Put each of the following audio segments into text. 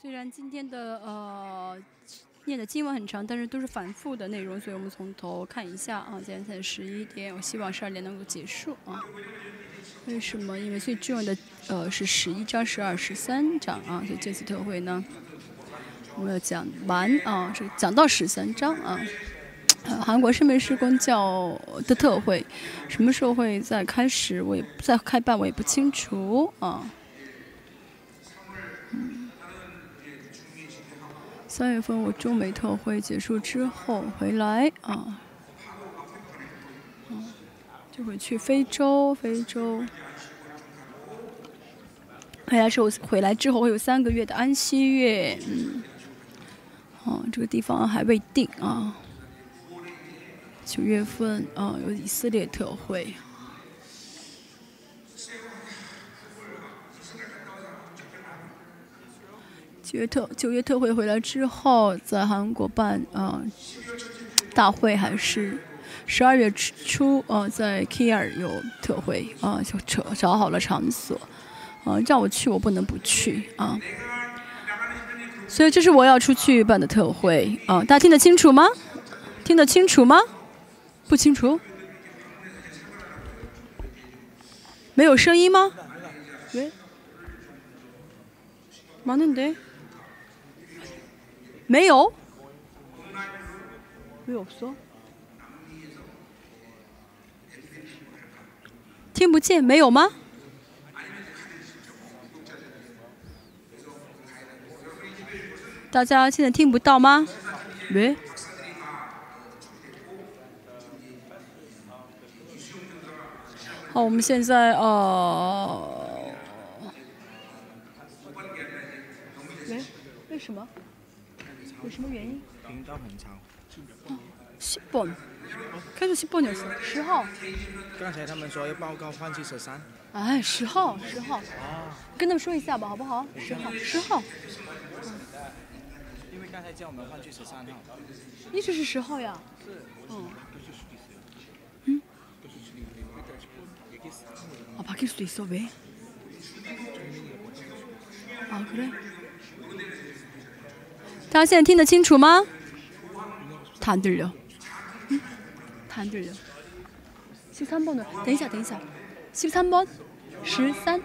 虽然今天的呃念的经文很长，但是都是反复的内容，所以我们从头看一下啊。今天才十一点，我希望十二点能够结束啊。为什么？因为最重要的呃是十一章、十二、十三章啊，所以这次特会呢，我们要讲完啊，是讲到十三章啊。韩国圣门施工教的特会什么时候会再开始？我也不再开办，我也不清楚啊。嗯三月份我中美特会结束之后回来啊，嗯，就会去非洲，非洲。回来之后，回来之后会有三个月的安息月，嗯，哦，这个地方还未定啊。九月份啊，有以色列特会。九月特九月特会回来之后，在韩国办啊大会，还是十二月初啊，在 K 二有特会啊，就找找好了场所啊，让我去我不能不去啊，所以这是我要出去办的特会啊，大家听得清楚吗？听得清楚吗？不清楚？没有声音吗？喂？많은 데？ 没有？没有说？听不见？没有吗？大家现在听不到吗？喂？好，我们现在呃，喂？为什么？有什么原因？频道很长。十번계속십번이었어十号。刚才他们说要报告换去十三。哎，十号，十号。跟他们说一下吧，好不好？十号，十号。因为刚才叫我们换去十三号。一直是十号呀。是。嗯。嗯。아바뀔수도있어왜啊，그래 大家现在听得清楚吗？他안 들， 嗯，他안 들。 十三번은等一下，等一下，十三번十三，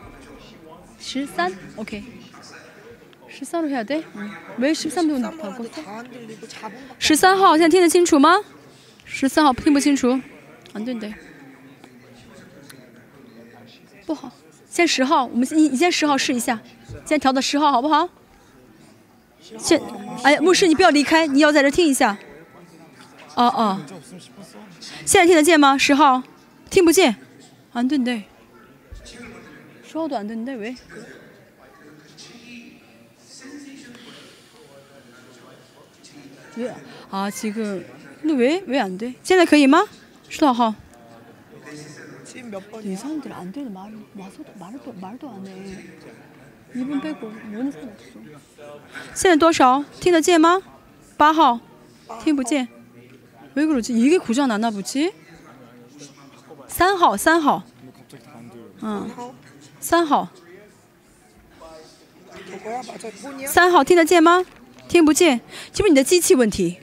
十三，OK。十三로해야 돼？ 왜십삼번바꿨어十三号，现在听得清楚吗？十三号听不清楚，안된 대。 不好，先十号，我们你你先十号试一下，先调到十号好不好？ 先，哎，牧师你不要离开，你要在这听一下。哦哦，现在听得见吗？十号，听不见，안된 대。 十号도안된 대， 喂。왜 아， 지금근데왜왜안 돼？ 现在可以吗？十多号。 이 사람들 안 되는 말, 와서도 말도 말도 안 해. 现在多少？听得见吗？八号，听不见。왜 그러지? 이게 고장 났나 보지? 三号，三号。嗯，三号。三号听得见吗？听不见，是不是你的机器问题？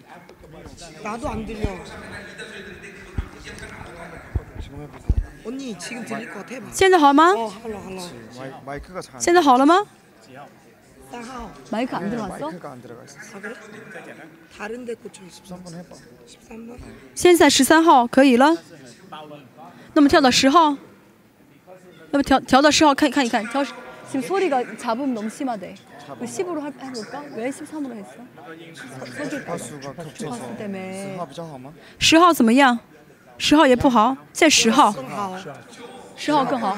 现在好吗？ 어, 할라 할라. 마이, 마이크가 잘. 现在好了吗？ 따하오. 마이크 안 네, 들어갔어? 마이크가 안 들어가 있어. 아 그래? 다른 데 꽂혀 있어. 13번 해봐. 13번. 现在十三号可以了，那么跳到十号，那么调调到十号看看一看，调지금소리가잡음너무심하대10으로 할- 해볼까? 왜 13으로 했어? 주파수가 겹쳐서 주파수 때문에 信号比较好吗？十号怎么样？ 十号也不好，在十号，十号更好，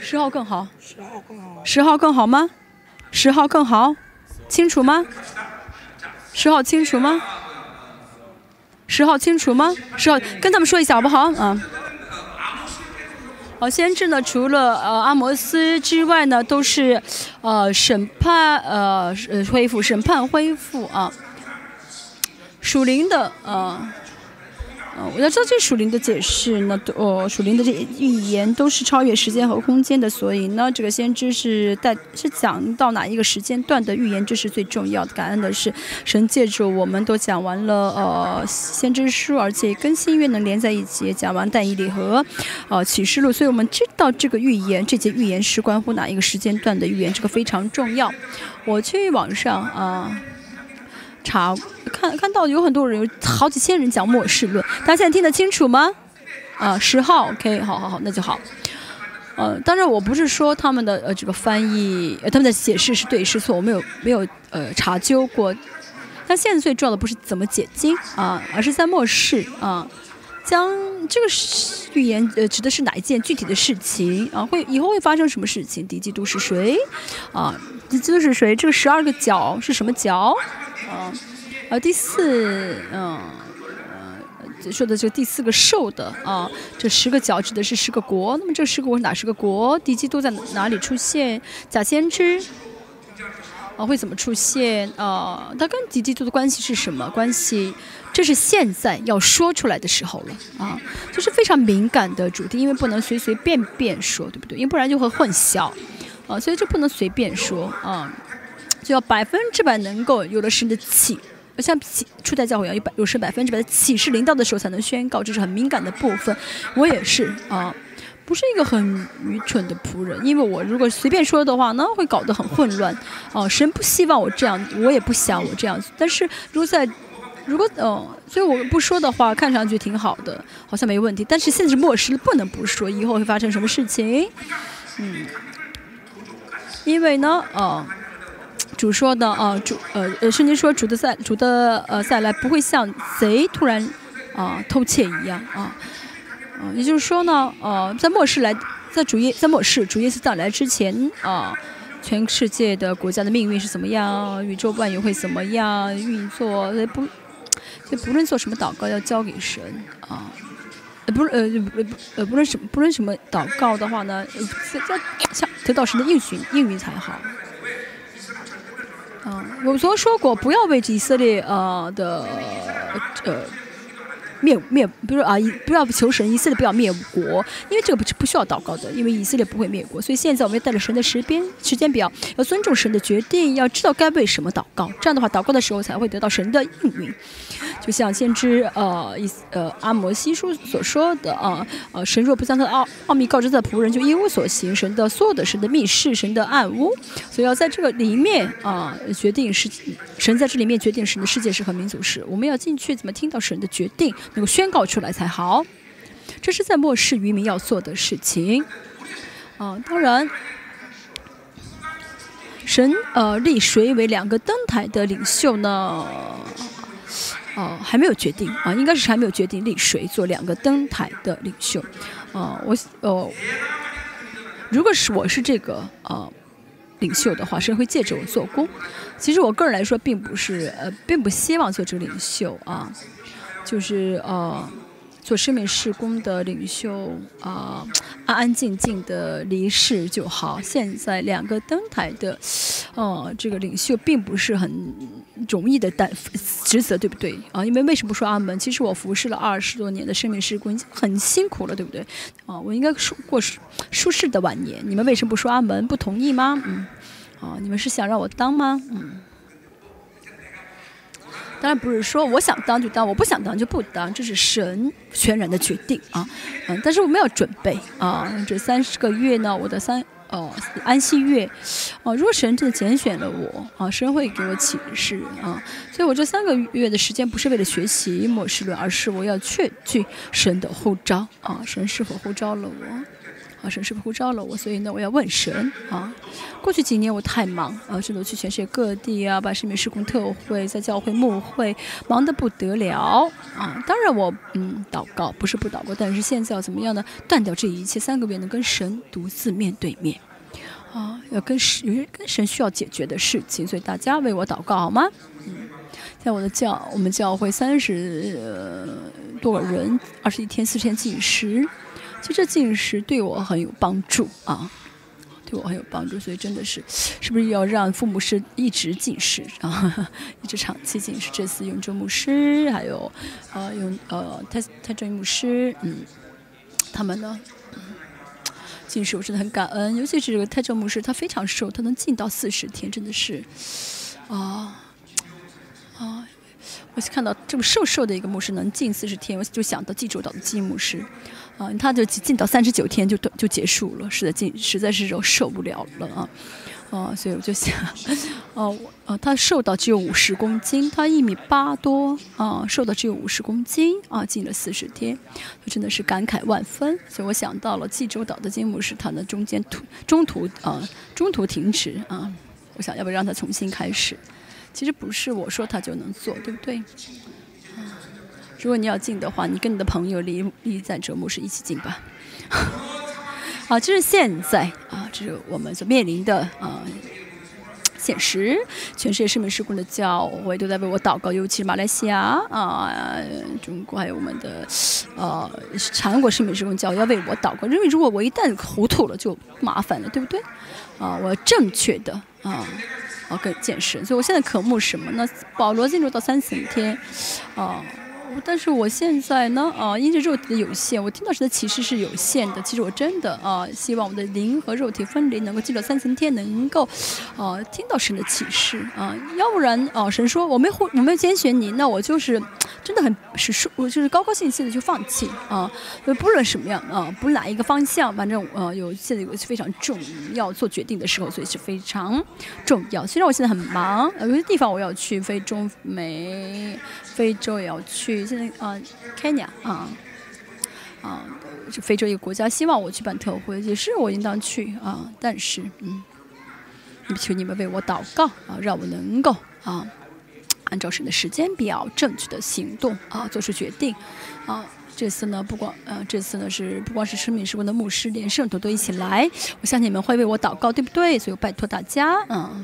十号更好，十号更好.十号更好吗？十号更好，清楚吗？十号清楚吗？十号清楚吗？十号跟他们说一下好不好？啊。好，先知呢，除了呃阿摩斯之外呢，都是呃审判呃呃恢复审判恢复啊，属灵的呃呃，我要知道这属灵的解释呢，都哦，属灵的这预言都是超越时间和空间的，所以呢，这个先知是带是讲到哪一个时间段的预言，这是最重要的。感恩的是，神借助我们都讲完了呃先知书，而且跟新约能连在一起，讲完但以理和呃启示录，所以我们知道这个预言，这节预言是关乎哪一个时间段的预言，这个非常重要。我去网上啊。查看看到有很多人有好几千人讲末世论，大家现在听得清楚吗？啊，十号，OK，好好好，那就好。呃，当然我不是说他们的呃这个翻译，呃他们的解释是对是错，我没有没有呃查究过。但现在最重要的不是怎么解经啊，而是在末世啊，将这个预言呃指的是哪一件具体的事情啊？会以后会发生什么事情？敌基督是谁？啊，敌基督是谁？这个十二个角是什么角？啊，呃，第四，嗯，呃，说的这个第四个兽的啊，这十个角指的是十个国，那么这十个国哪十个国？敌基督在哪里出现？假先知啊会怎么出现？啊，它跟敌基督的关系是什么关系？这是现在要说出来的时候了啊，就是非常敏感的主题，因为不能随随便便说，对不对？因为不然就会混淆啊，所以就不能随便说啊。就要百分之百能够有了神的启，像启初代教会一样，有百有神百分之百的启示领导的时候才能宣告，这是很敏感的部分。我也是啊，不是一个很愚蠢的仆人，因为我如果随便说的话，呢会搞得很混乱。哦，神不希望我这样，我也不想我这样子。但是如果在，如果嗯，所以我不说的话，看上去挺好的，好像没问题。但是现在末世，不能不说，以后会发生什么事情？嗯，因为呢，啊。主说的啊，主呃呃，圣经说主的再主的呃再来不会像贼突然啊偷窃一样啊，啊，也就是说呢，呃，在末世来，在主耶在末世主耶稣到来之前啊，全世界的国家的命运是怎么样，宇宙万有会怎么样运作，呃不，就不论做什么祷告要交给神啊，呃不是呃不呃不论什么不论什么祷告的话呢，要想得到神的应许应允才好。嗯，我昨说过，不要为以色列呃的呃灭灭，不是啊，不要求神以色列不要灭国，因为这个不是不需要祷告的，因为以色列不会灭国。所以现在我们要带着神的时间时间表，要尊重神的决定，要知道该为什么祷告。这样的话，祷告的时候才会得到神的应允。就像先知呃伊呃阿摩西书所说的啊，呃神若不将他的奥奥秘告知他的仆人，就一无所行。神的所有的神的密室，神的暗屋，所以要在这个里面啊决定是神在这里面决定神的世界是和民族是。我们要进去怎么听到神的决定，能够宣告出来才好。这是在末世渔民要做的事情啊。当然，神呃立谁为两个灯台的领袖呢？哦，还没有决定啊，应该是还没有决定立谁做两个灯台的领袖。啊，我哦，如果是我是这个呃领袖的话，神会借着我做工。其实我个人来说，并不是呃，并不希望做这个领袖啊，就是呃。做生命事工的领袖啊，安安静静的离世就好。现在两个登台的，哦，这个领袖并不是很容易的担职责，对不对啊？因为为什么说阿门？其实我服侍了二十多年的生命事工，已经很辛苦了，对不对？啊，我应该舒过舒舒适的晚年。你们为什么不说阿门？不同意吗？嗯，啊，你们是想让我当吗？嗯。当然不是说我想当就当，我不想当就不当，这是神全然的决定啊，嗯，但是我们要准备啊，这三十个月呢，我的三哦安息月，哦，若神真的拣选了我啊，神会给我启示啊，所以我这三个月的时间不是为了学习末世论，而是我要确据神的呼召啊，神是否呼召了我。神是不是呼召了我？所以呢，我要问神啊。过去几年我太忙啊，真的去全世界各地啊，把生命施工特会，在教会牧会，忙得不得了啊。当然我嗯祷告不是不祷告，但是现在要怎么样呢？断掉这一切，三个月能跟神独自面对面啊，要跟神有些跟神需要解决的事情，所以大家为我祷告好吗？嗯，在我的教我们教会三十多个人，二十一天四十天计时。其实这进食对我很有帮助啊，对我很有帮助，所以真的是，是不是要让父母师一直进食啊，一直长期进食？这次永州牧师，还有呃永呃泰泰正牧师，嗯，他们呢？进食我真的很感恩，尤其是这个泰正牧师，他非常瘦，他能进到四十天，真的是啊啊！我看到这么瘦瘦的一个牧师能进四十天，我就想到济州岛的金牧师。啊，他就进到三十九天就就结束了，实在进实在是受不了了啊，啊，所以我就想，哦，呃，他瘦到只有五十公斤，他一米八多啊，瘦到只有五十公斤啊，进了四十天，真的是感慨万分。所以我想到了济州岛的金木师他的中间途中途啊中途停止啊，我想要不要让他重新开始？其实不是我说他就能做，对不对？如果你要进的话，你跟你的朋友离离在哲牧师一起进吧。好，这是现在啊，这是我们所面临的啊现实。全世界圣民施工的教会都在为我祷告，尤其是马来西亚啊、中国还有我们的呃韩国圣民施工教要为我祷告，因为如果我一旦糊涂了，就麻烦了，对不对？啊，我正确的啊哦更健身，所以我现在渴慕什么呢？保罗进入到三十天啊。但是我现在呢，啊，因着肉体的有限，我听到神的启示是有限的。其实我真的啊，希望我的灵和肉体分离，能够进入三层天，能够，啊，听到神的启示啊。要不然啊，神说我没会，我没有拣选你，那我就是真的很是说，我就是高高兴兴的就放弃啊。不论什么样啊，不哪一个方向，反正啊，有现在有非常重要做决定的时候，所以是非常重要。虽然我现在很忙，有些地方我要去，非中美。非洲也要去，现在啊，Kenya 啊，啊，是非洲一个国家，希望我去办特会，也是我应当去啊。但是，嗯，求你们为我祷告啊，让我能够啊，按照神的时间表，正确的行动啊，做出决定啊。这次呢，不光呃，这次呢是不光是生命时光的牧师，连圣徒都一起来，我相信你们会为我祷告，对不对？所以拜托大家，嗯。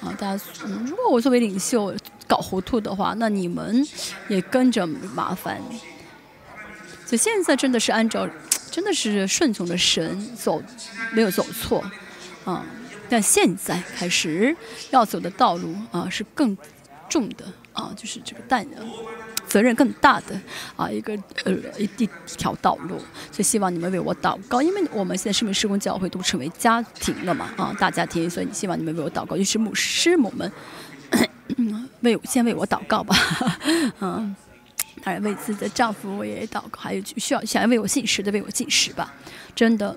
啊，大家，如果我作为领袖搞糊涂的话，那你们也跟着麻烦。所以现在真的是按照，真的是顺从的神走，没有走错，啊，但现在开始要走的道路啊是更重的啊，就是这个担任。责任更大的啊，一个呃一一条道路，所以希望你们为我祷告，因为我们现在圣明施工教会都成为家庭了嘛啊，大家庭，所以希望你们为我祷告，就是牧师母们为先为我祷告吧，嗯，当然为自己的丈夫我也祷告，还有需要想要为我进食的为我进食吧，真的。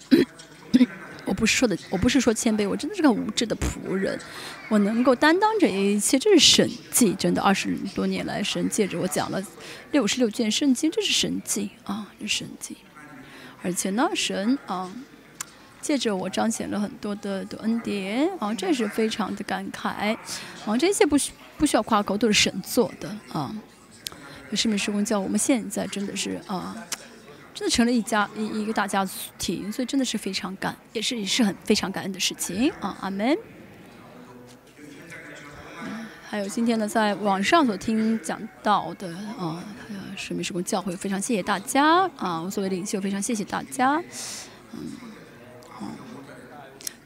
我不是说的，我不是说谦卑，我真的是个无知的仆人。我能够担当这一切，这是神迹，真的。二十多年来，神借着我讲了六十六卷圣经，这是神迹啊，这是神迹。而且呢，神啊，借着我彰显了很多的的恩典啊，这是非常的感慨啊。这些不需不需要夸口，都是神做的啊。是没是公教，我们现在真的是啊。真的成了一家一一个大家庭，所以真的是非常感，也是也是很非常感恩的事情啊，阿门。还有今天呢，在网上所听讲到的啊，水明施工教会，非常谢谢大家啊，我作为领袖非常谢谢大家，嗯，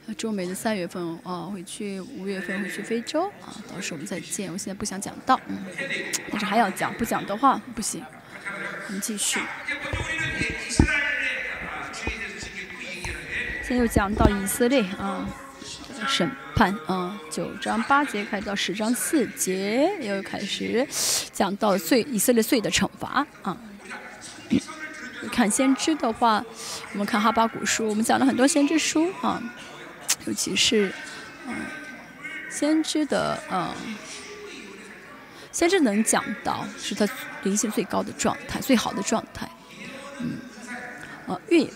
嗯，中美的三月份啊会去，五月份会去非洲啊，到时候我们再见。我现在不想讲到，嗯，但是还要讲，不讲的话不行。我们继续。现在又讲到以色列啊，审判啊，九章八节开始到十章四节又开始讲到罪以色列罪的惩罚啊。看先知的话，我们看哈巴古书，我们讲了很多先知书啊，尤其是嗯，先知的嗯。先知能讲到是他灵性最高的状态，最好的状态。嗯，啊，预，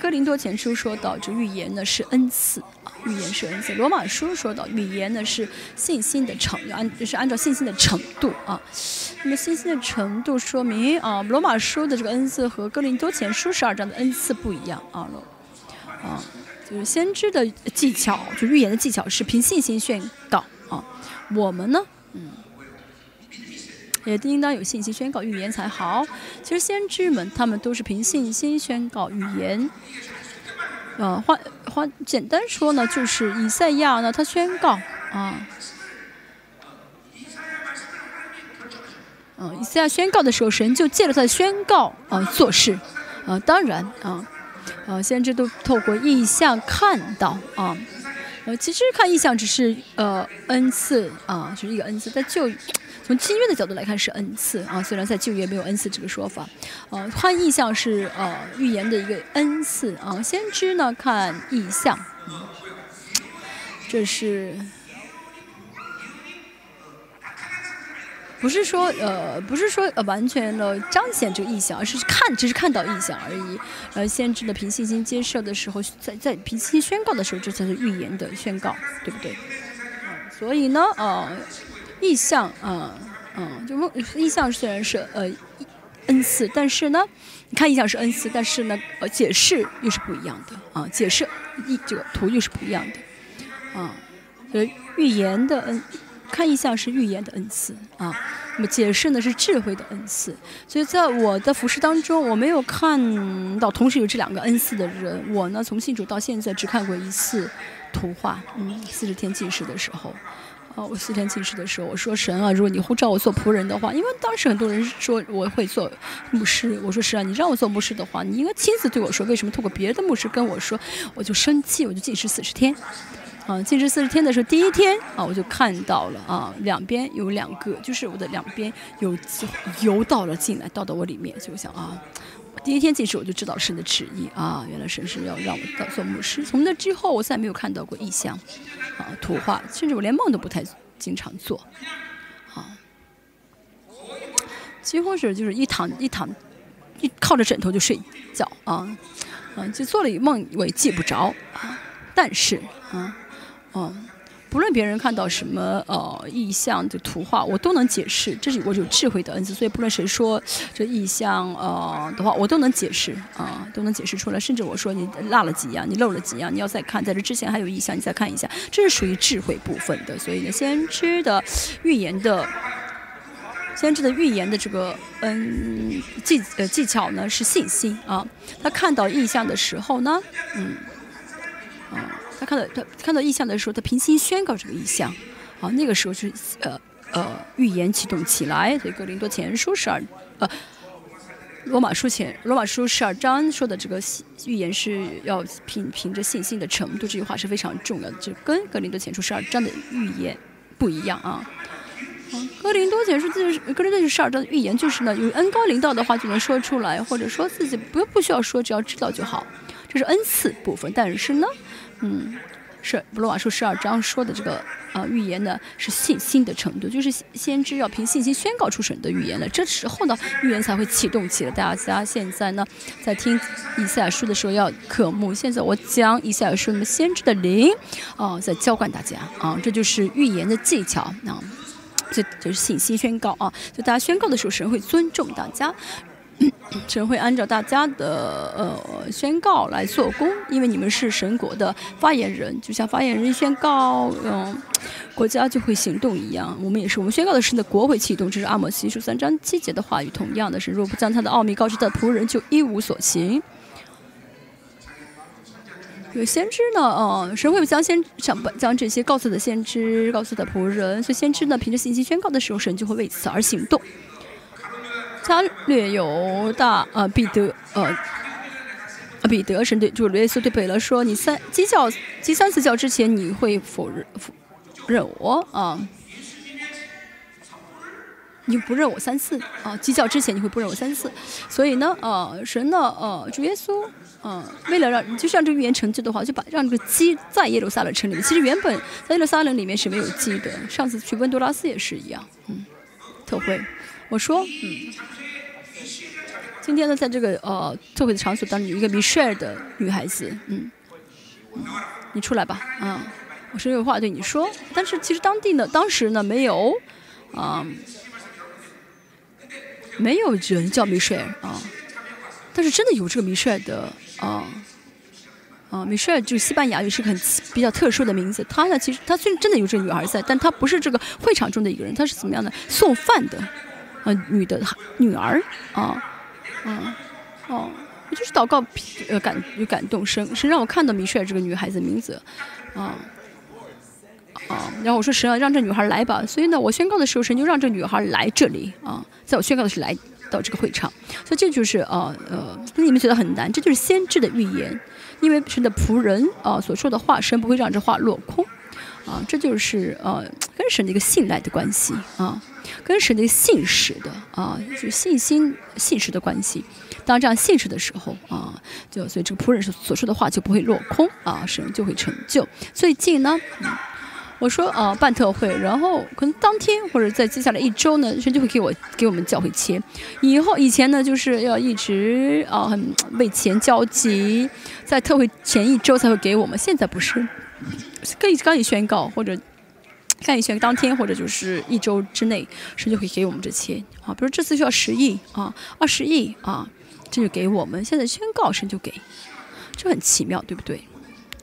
哥林多前书说到，这预言呢是恩赐啊，预言是恩赐。罗马书说到，预言呢是信心的程，按就是按照信心的程度啊。那么信心的程度说明啊，罗马书的这个恩赐和哥林多前书十二章的恩赐不一样啊。啊，就是先知的技巧，就预言的技巧是凭信心宣告啊。我们呢，嗯。也应当有信心宣告预言才好。其实先知们他们都是凭信心宣告预言。呃，换换简单说呢，就是以赛亚呢，他宣告啊，嗯，以赛亚宣告的时候，神就借着他的宣告啊做事，啊，当然啊，啊，先知都透过意象看到啊，呃，其实看意象只是呃恩赐啊，就是一个恩赐，在旧从新约的角度来看是恩赐啊，虽然在旧约没有恩赐这个说法，呃，看意象是呃预言的一个恩赐啊，先知呢看意象，这是。不是说呃，不是说呃完全的彰显这个意象，而是看，只是看到意象而已。呃，先知的凭信心接受的时候，在在凭信心宣告的时候，这才是预言的宣告，对不对？所以呢，呃，意象，嗯嗯，就意象虽然是呃恩赐，但是呢，你看意象是恩赐，但是呢，呃，解释又是不一样的啊，解释意这个图又是不一样的啊，呃，预言的恩。看意象是预言的恩赐啊，那么解释呢是智慧的恩赐。所以在我的服饰当中，我没有看到同时有这两个恩赐的人。我呢从信主到现在只看过一次图画，嗯，四十天进食的时候，啊，我四十天进食的时候，我说神啊，如果你呼召我做仆人的话，因为当时很多人说我会做牧师，我说是啊，你让我做牧师的话，你应该亲自对我说，为什么透过别的牧师跟我说，我就生气，我就进食四十天。啊，进食四十天的时候，第一天啊，我就看到了啊，两边有两个，就是我的两边有游到了进来，到到我里面，就想啊，第一天进食我就知道神的旨意啊，原来神是要让我当做牧师。从那之后，我再没有看到过异象，啊，图画，甚至我连梦都不太经常做，啊，几乎是就是一躺一躺，一靠着枕头就睡觉啊，嗯，就做了一梦，我也记不着啊，但是啊。哦，不论别人看到什么呃意象的图画，我都能解释，这是我有智慧的恩赐。所以不论谁说这意象呃的话，我都能解释啊，都能解释出来。甚至我说你落了几样，你漏了几样，你要再看，在这之前还有意象，你再看一下，这是属于智慧部分的。所以呢，先知的预言的，先知的预言的这个嗯技呃技巧呢是信心啊。他看到意象的时候呢，嗯，啊。他看到他看到意象的时候，他平心宣告这个意象，啊，那个时候是呃呃预言启动起来。所以格林多前书十二呃罗马书前罗马书十二章说的这个预言是要凭凭着信心的程度，这句话是非常重要的，就跟格林多前书十二章的预言不一样啊。格林多前书就是格林多前书十二章的预言，就是呢有恩高领导的话就能说出来，或者说自己不不需要说，只要知道就好，这是恩赐部分。但是呢。嗯，是罗马书十二章说的这个啊预言呢，是信心的程度，就是先知要凭信心宣告出神的预言了，这时候呢预言才会启动起来。大家现在呢在听以赛亚书的时候要渴慕，现在我讲以赛亚书，那么先知的灵啊在浇灌大家啊，这就是预言的技巧啊，这就是信心宣告啊，就大家宣告的时候，神会尊重大家。神会按照大家的呃宣告来做工，因为你们是神国的发言人，就像发言人宣告，嗯，国家就会行动一样。我们也是，我们宣告的是的国会启动，这是阿摩西书三章七节的话语。同样的是，若不将他的奥秘告知他的仆人，就一无所行。有先知呢，呃，神会将先想将这些告诉的先知告诉的仆人，所以先知呢，凭着信息宣告的时候，神就会为此而行动。他略有大呃彼得呃彼得神对就是耶稣对彼得说：“你三鸡叫鸡三次叫之前，你会否认否认我啊？你不认我三次啊？鸡叫之前你会不认我三次？所以呢，呃，神呢，呃，主耶稣，嗯，为了让就是让这个预言成就的话，就把让这个鸡在耶路撒冷城里面。其实原本在耶路撒冷里面是没有鸡的。上次去温多拉斯也是一样，嗯，特会。”我说，嗯，今天呢，在这个呃特别的场所当中，有一个米歇尔的女孩子，嗯，你出来吧，啊，我是有话对你说。但是其实当地呢，当时呢没有，啊，没有人叫米歇尔啊，但是真的有这个米歇尔的啊，啊，米歇尔就西班牙语是个很比较特殊的名字。她呢，其实她虽然真的有这个女孩在，但她不是这个会场中的一个人，她是怎么样的？送饭的。呃，女的女儿，啊，啊，哦，我就是祷告，呃，感有感动神，神让我看到米帅这个女孩子名字，啊。啊，然后我说神啊，让这女孩来吧。所以呢，我宣告的时候，神就让这女孩来这里啊。在我宣告的时候来到这个会场，所以这就是啊呃，那你们觉得很难，这就是先知的预言，因为神的仆人啊所说的话，神不会让这话落空啊。这就是呃跟神的一个信赖的关系啊，跟神的信实的啊，就信心信实的关系。当这样信实的时候啊，就所以这个仆人所所说的话就不会落空啊，神就会成就。最近呢。我说啊，办特会，然后可能当天或者在接下来一周呢，神就会给我给我们教会切。以后以前呢，就是要一直啊很为钱焦急，在特会前一周才会给我们。现在不是，可以刚一宣告或者看一宣当天或者就是一周之内，神就会给我们这钱啊。比如这次需要十亿啊，二十亿啊，这就给我们。现在宣告神就给，这很奇妙，对不对？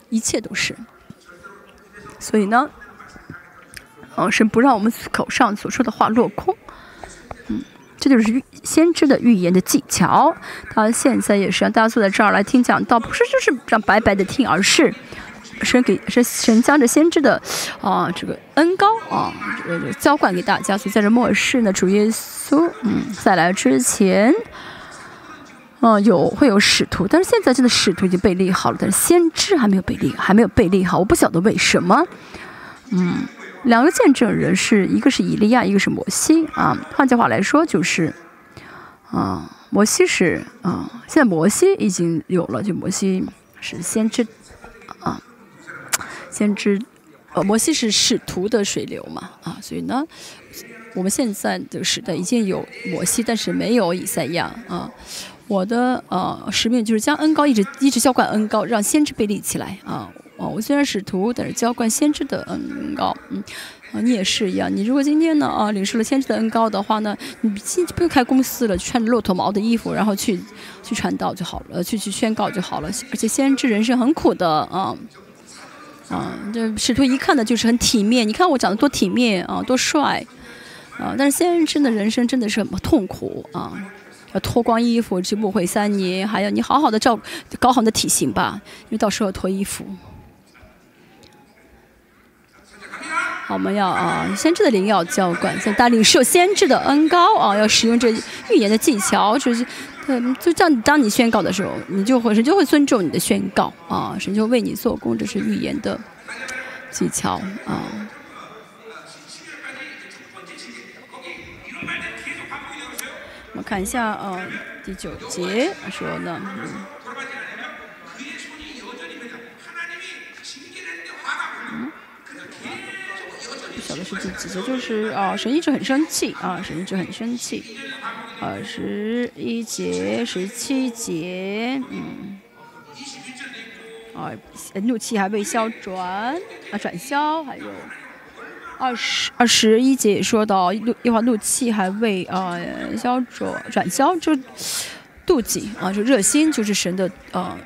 一切都是。所以呢。嗯，是不让我们口上所说的话落空。嗯，这就是预先知的预言的技巧。他现在也是让大家坐在这儿来听讲道，不是就是让白白的听，而是神给是神将这先知的啊这个恩高啊这个浇灌给大家。所以在这末世呢，主耶稣嗯再来之前，嗯有会有使徒，但是现在这个使徒已经被立好了，但是先知还没有被立，还没有被立好。我不晓得为什么，嗯。两个见证人是一个是以利亚，一个是摩西啊。换句话来说，就是啊，摩西是啊，现在摩西已经有了，就摩西是先知，先知，呃，摩西是使徒的水流嘛啊，所以呢，我们现在的时代已经有摩西，但是没有以赛亚啊。我的呃使命就是将恩高一直一直浇灌恩高，让先知被立起来啊。哦，我虽然使徒，但是浇灌先知的恩高，嗯，啊，你也是一样。你如果今天呢，啊，领受了先知的恩高的话呢，你今不用开公司了，穿着骆驼毛的衣服，然后去去传道就好了，去去宣告就好了。而且先知人生很苦的，啊，啊，这使徒一看的就是很体面。你看我长得多体面啊，多帅，啊，但是先知的人生真的是很痛苦啊，要脱光衣服去牧会三年，还要你好好的照搞好你的体型吧，因为到时候要脱衣服。我们要啊，先知的灵要浇灌，在带领受先知的恩高啊，要使用这预言的技巧，就是，嗯，就这样，当你宣告的时候，你就会神就会尊重你的宣告啊，神就为你做工，这是预言的技巧啊。我们看一下啊，第九节说呢。嗯的是第几节？就是啊，神一直很生气啊，神一直很生气。二十一节、十七节，嗯，啊，怒气还未消转啊，转消。还有二十二十一节也说到怒，一话怒气还未啊消转转消，就妒忌啊，就热心，就是神的呃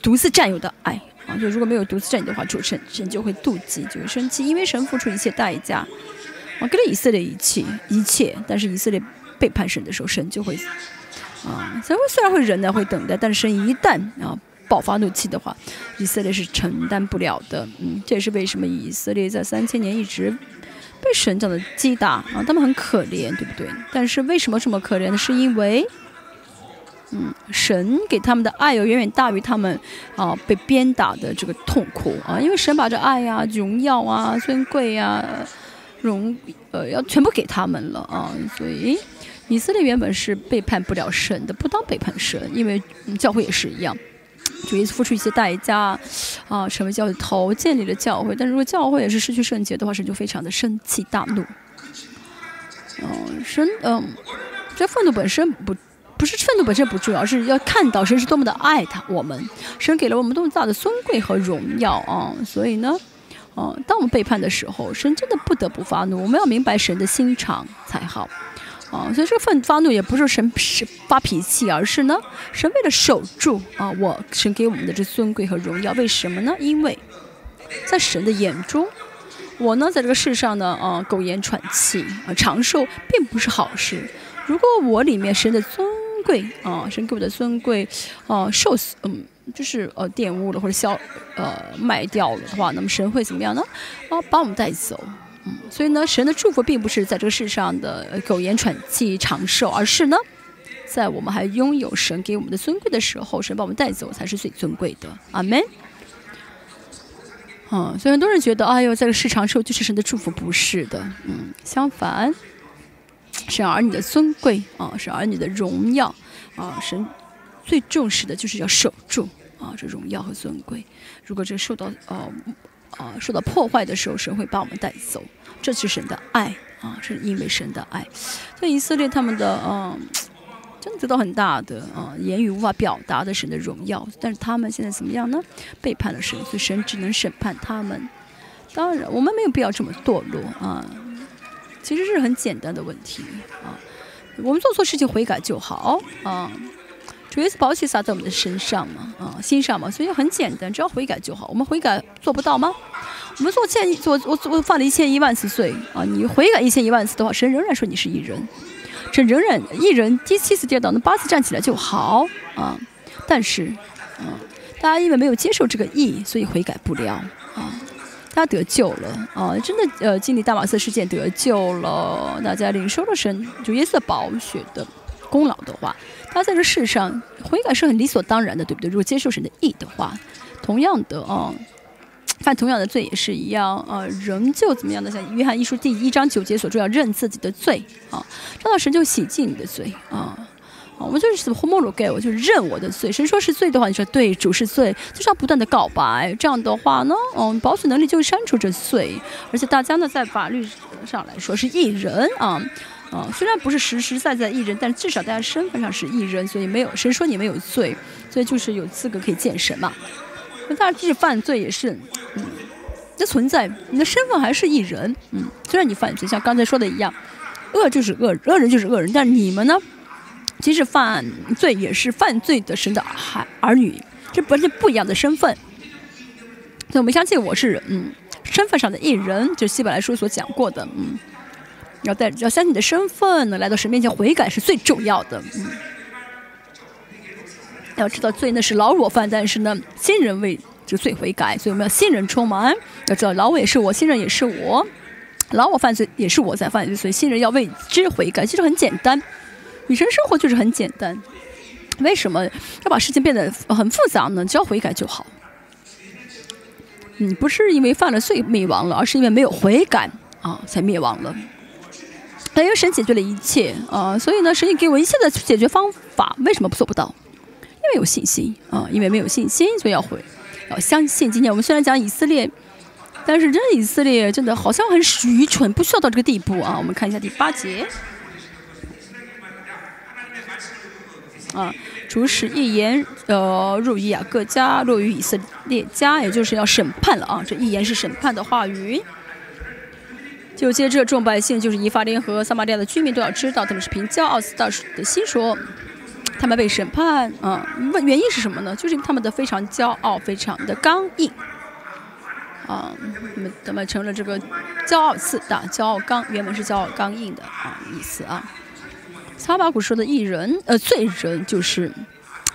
独自占有的爱。啊，就如果没有独自证的话，主神神就会妒忌，就会生气，因为神付出一切代价，啊，给了以色列一切一切，但是以色列背叛神的时候，神就会，啊，神会虽然会忍耐，会等待，但是神一旦啊爆发怒气的话，以色列是承担不了的，嗯，这也是为什么以色列在三千年一直被神这样的击打啊，他们很可怜，对不对？但是为什么这么可怜呢？是因为。嗯，神给他们的爱要远远大于他们啊被鞭打的这个痛苦啊，因为神把这爱呀、荣耀啊、尊贵啊、荣呃要全部给他们了啊，所以以色列原本是背叛不了神的，不当背叛神，因为教会也是一样，主耶稣付出一些代价啊，成为教头，建立了教会，但如果教会也是失去圣洁的话，神就非常的生气大怒。嗯，神嗯，这愤怒本身不。不是愤怒本身不重要，是要看到神是多么的爱他我们，神给了我们多么大的尊贵和荣耀啊！所以呢，嗯，当我们背叛的时候，神真的不得不发怒。我们要明白神的心肠才好啊！所以这个愤发怒也不是神是发脾气，而是呢，神为了守住啊，我神给我们的这尊贵和荣耀，为什么呢？因为在神的眼中，我呢在这个世上呢，啊，苟延喘气啊，长寿并不是好事。如果我里面神的尊贵啊，神给我的尊贵，呃，受死，嗯，就是呃玷污了或者消呃卖掉了的话，那么神会怎么样呢？啊，把我们带走。嗯，所以呢，神的祝福并不是在这个世上的苟延喘气、长寿，而是呢，在我们还拥有神给我们的尊贵的时候，神把我们带走才是最尊贵的。阿门。嗯，所以很多人觉得，哎呦，在这个世长寿就是神的祝福，不是的。嗯，相反，神儿女的尊贵啊，神儿女的荣耀啊，神最重视的就是要守住啊，这荣耀和尊贵。如果这受到呃。呃，受到破坏的时候，神会把我们带走，这是神的爱啊，这是因为神的爱。在以色列，他们的嗯，真的得到很大的啊，言语无法表达的神的荣耀。但是他们现在怎么样呢？背叛了神，所以神只能审判他们。当然，我们没有必要这么堕落啊，其实是很简单的问题啊，我们做错事情悔改就好啊。主耶稣宝血洒在我们的身上嘛，啊，心上嘛，所以很简单，只要悔改就好。我们悔改做不到吗？我们做千做我我犯了一千一万次罪啊，你悔改一千一万次的话，神仍然说你是一人，神仍然一人第七次跌倒，那八次站起来就好啊。但是，啊，大家因为没有接受这个义，所以悔改不了啊。大家得救了啊，真的呃，经历大马色事件得救了，大家领受了神主耶稣宝血的。功劳的话，他在这世上悔改是很理所当然的，对不对？如果接受神的义的话，同样的啊，犯同样的罪也是一样啊，仍旧怎么样的？像约翰一书第一章九节所说，要认自己的罪啊，这样神就洗净你的罪啊。我们就是么 homo g 我就认我的罪。神说是罪的话，你说对，主是罪，就是要不断的告白。这样的话呢，嗯，保守能力就会删除这罪，而且大家呢，在法律上来说是义人啊。啊，虽然不是实实在在艺人，但至少大家身份上是艺人，所以没有神说你没有罪，所以就是有资格可以见神嘛。那大家即使犯罪也是，嗯，你的存在你的身份还是艺人，嗯，虽然你犯罪，像刚才说的一样，恶就是恶，恶人就是恶人，但你们呢，即使犯罪也是犯罪的神的孩儿女，这不是不一样的身份。所以我们相信我是嗯身份上的艺人，就希伯来书所讲过的，嗯。要带要相信你的身份呢，来到神面前悔改是最重要的。嗯，要知道罪那是老我犯，但是呢，新人为这罪悔改，所以我们要新人充满。要知道老我也是我，新人也是我，老我犯罪也是我在犯罪，所以新人要为之悔改。其实很简单，女生生活就是很简单。为什么要把事情变得很复杂呢？只要悔改就好。你不是因为犯了罪灭亡了，而是因为没有悔改啊才灭亡了。因为神解决了一切啊，所以呢，神也给我一切的解决方法。为什么做不到？因为有信心啊，因为没有信心，所以要悔要相信。今天我们虽然讲以色列，但是真的以色列真的好像很愚蠢，不需要到这个地步啊。我们看一下第八节啊，主使一言呃入于雅各家，落于以色列家，也就是要审判了啊。这一言是审判的话语。就接着众百姓，就是以法莲和撒玛利亚的居民都要知道，他们是凭骄傲自大的心说，他们被审判啊。问原因是什么呢？就是他们的非常骄傲，非常的刚硬啊。那么他们成了这个骄傲自大、骄傲刚，原本是骄傲刚硬的啊意思啊。撒巴古说的艺人，呃，罪人就是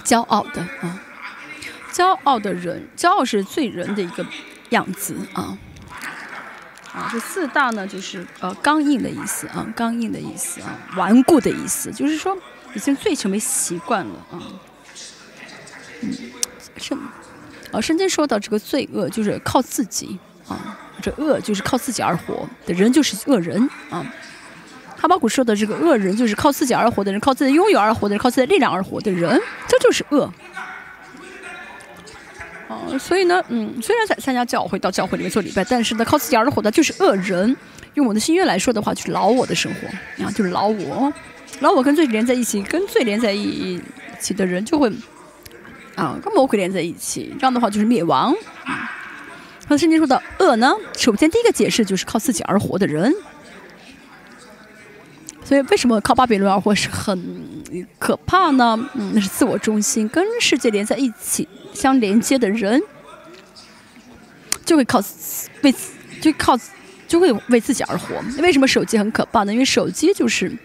骄傲的啊。骄傲的人，骄傲是罪人的一个样子啊。啊，这四大呢，就是呃刚硬的意思啊，刚硬的意思啊，顽固的意思，就是说已经罪成为习惯了啊。嗯，圣啊，圣经说到这个罪恶就是靠自己啊，这恶就是靠自己而活的人就是恶人啊。哈巴谷说的这个恶人就是靠自己而活的人，靠自己拥有而活的人，靠自己的力量而活的人，这就是恶。哦，所以呢，嗯，虽然在参加教会到教会里面做礼拜，但是呢，靠自己而活的就是恶人。用我的心愿来说的话，就是老我的生活啊，就是老我，老我跟罪连在一起，跟罪连在一起的人就会啊，跟魔鬼连在一起，这样的话就是灭亡。那圣经说的恶呢，首先第一个解释就是靠自己而活的人。所以为什么靠巴比伦而活是很可怕呢？嗯，那是自我中心，跟世界连在一起。相连接的人，就会靠为就靠就会为自己而活。为什么手机很可怕呢？因为手机就是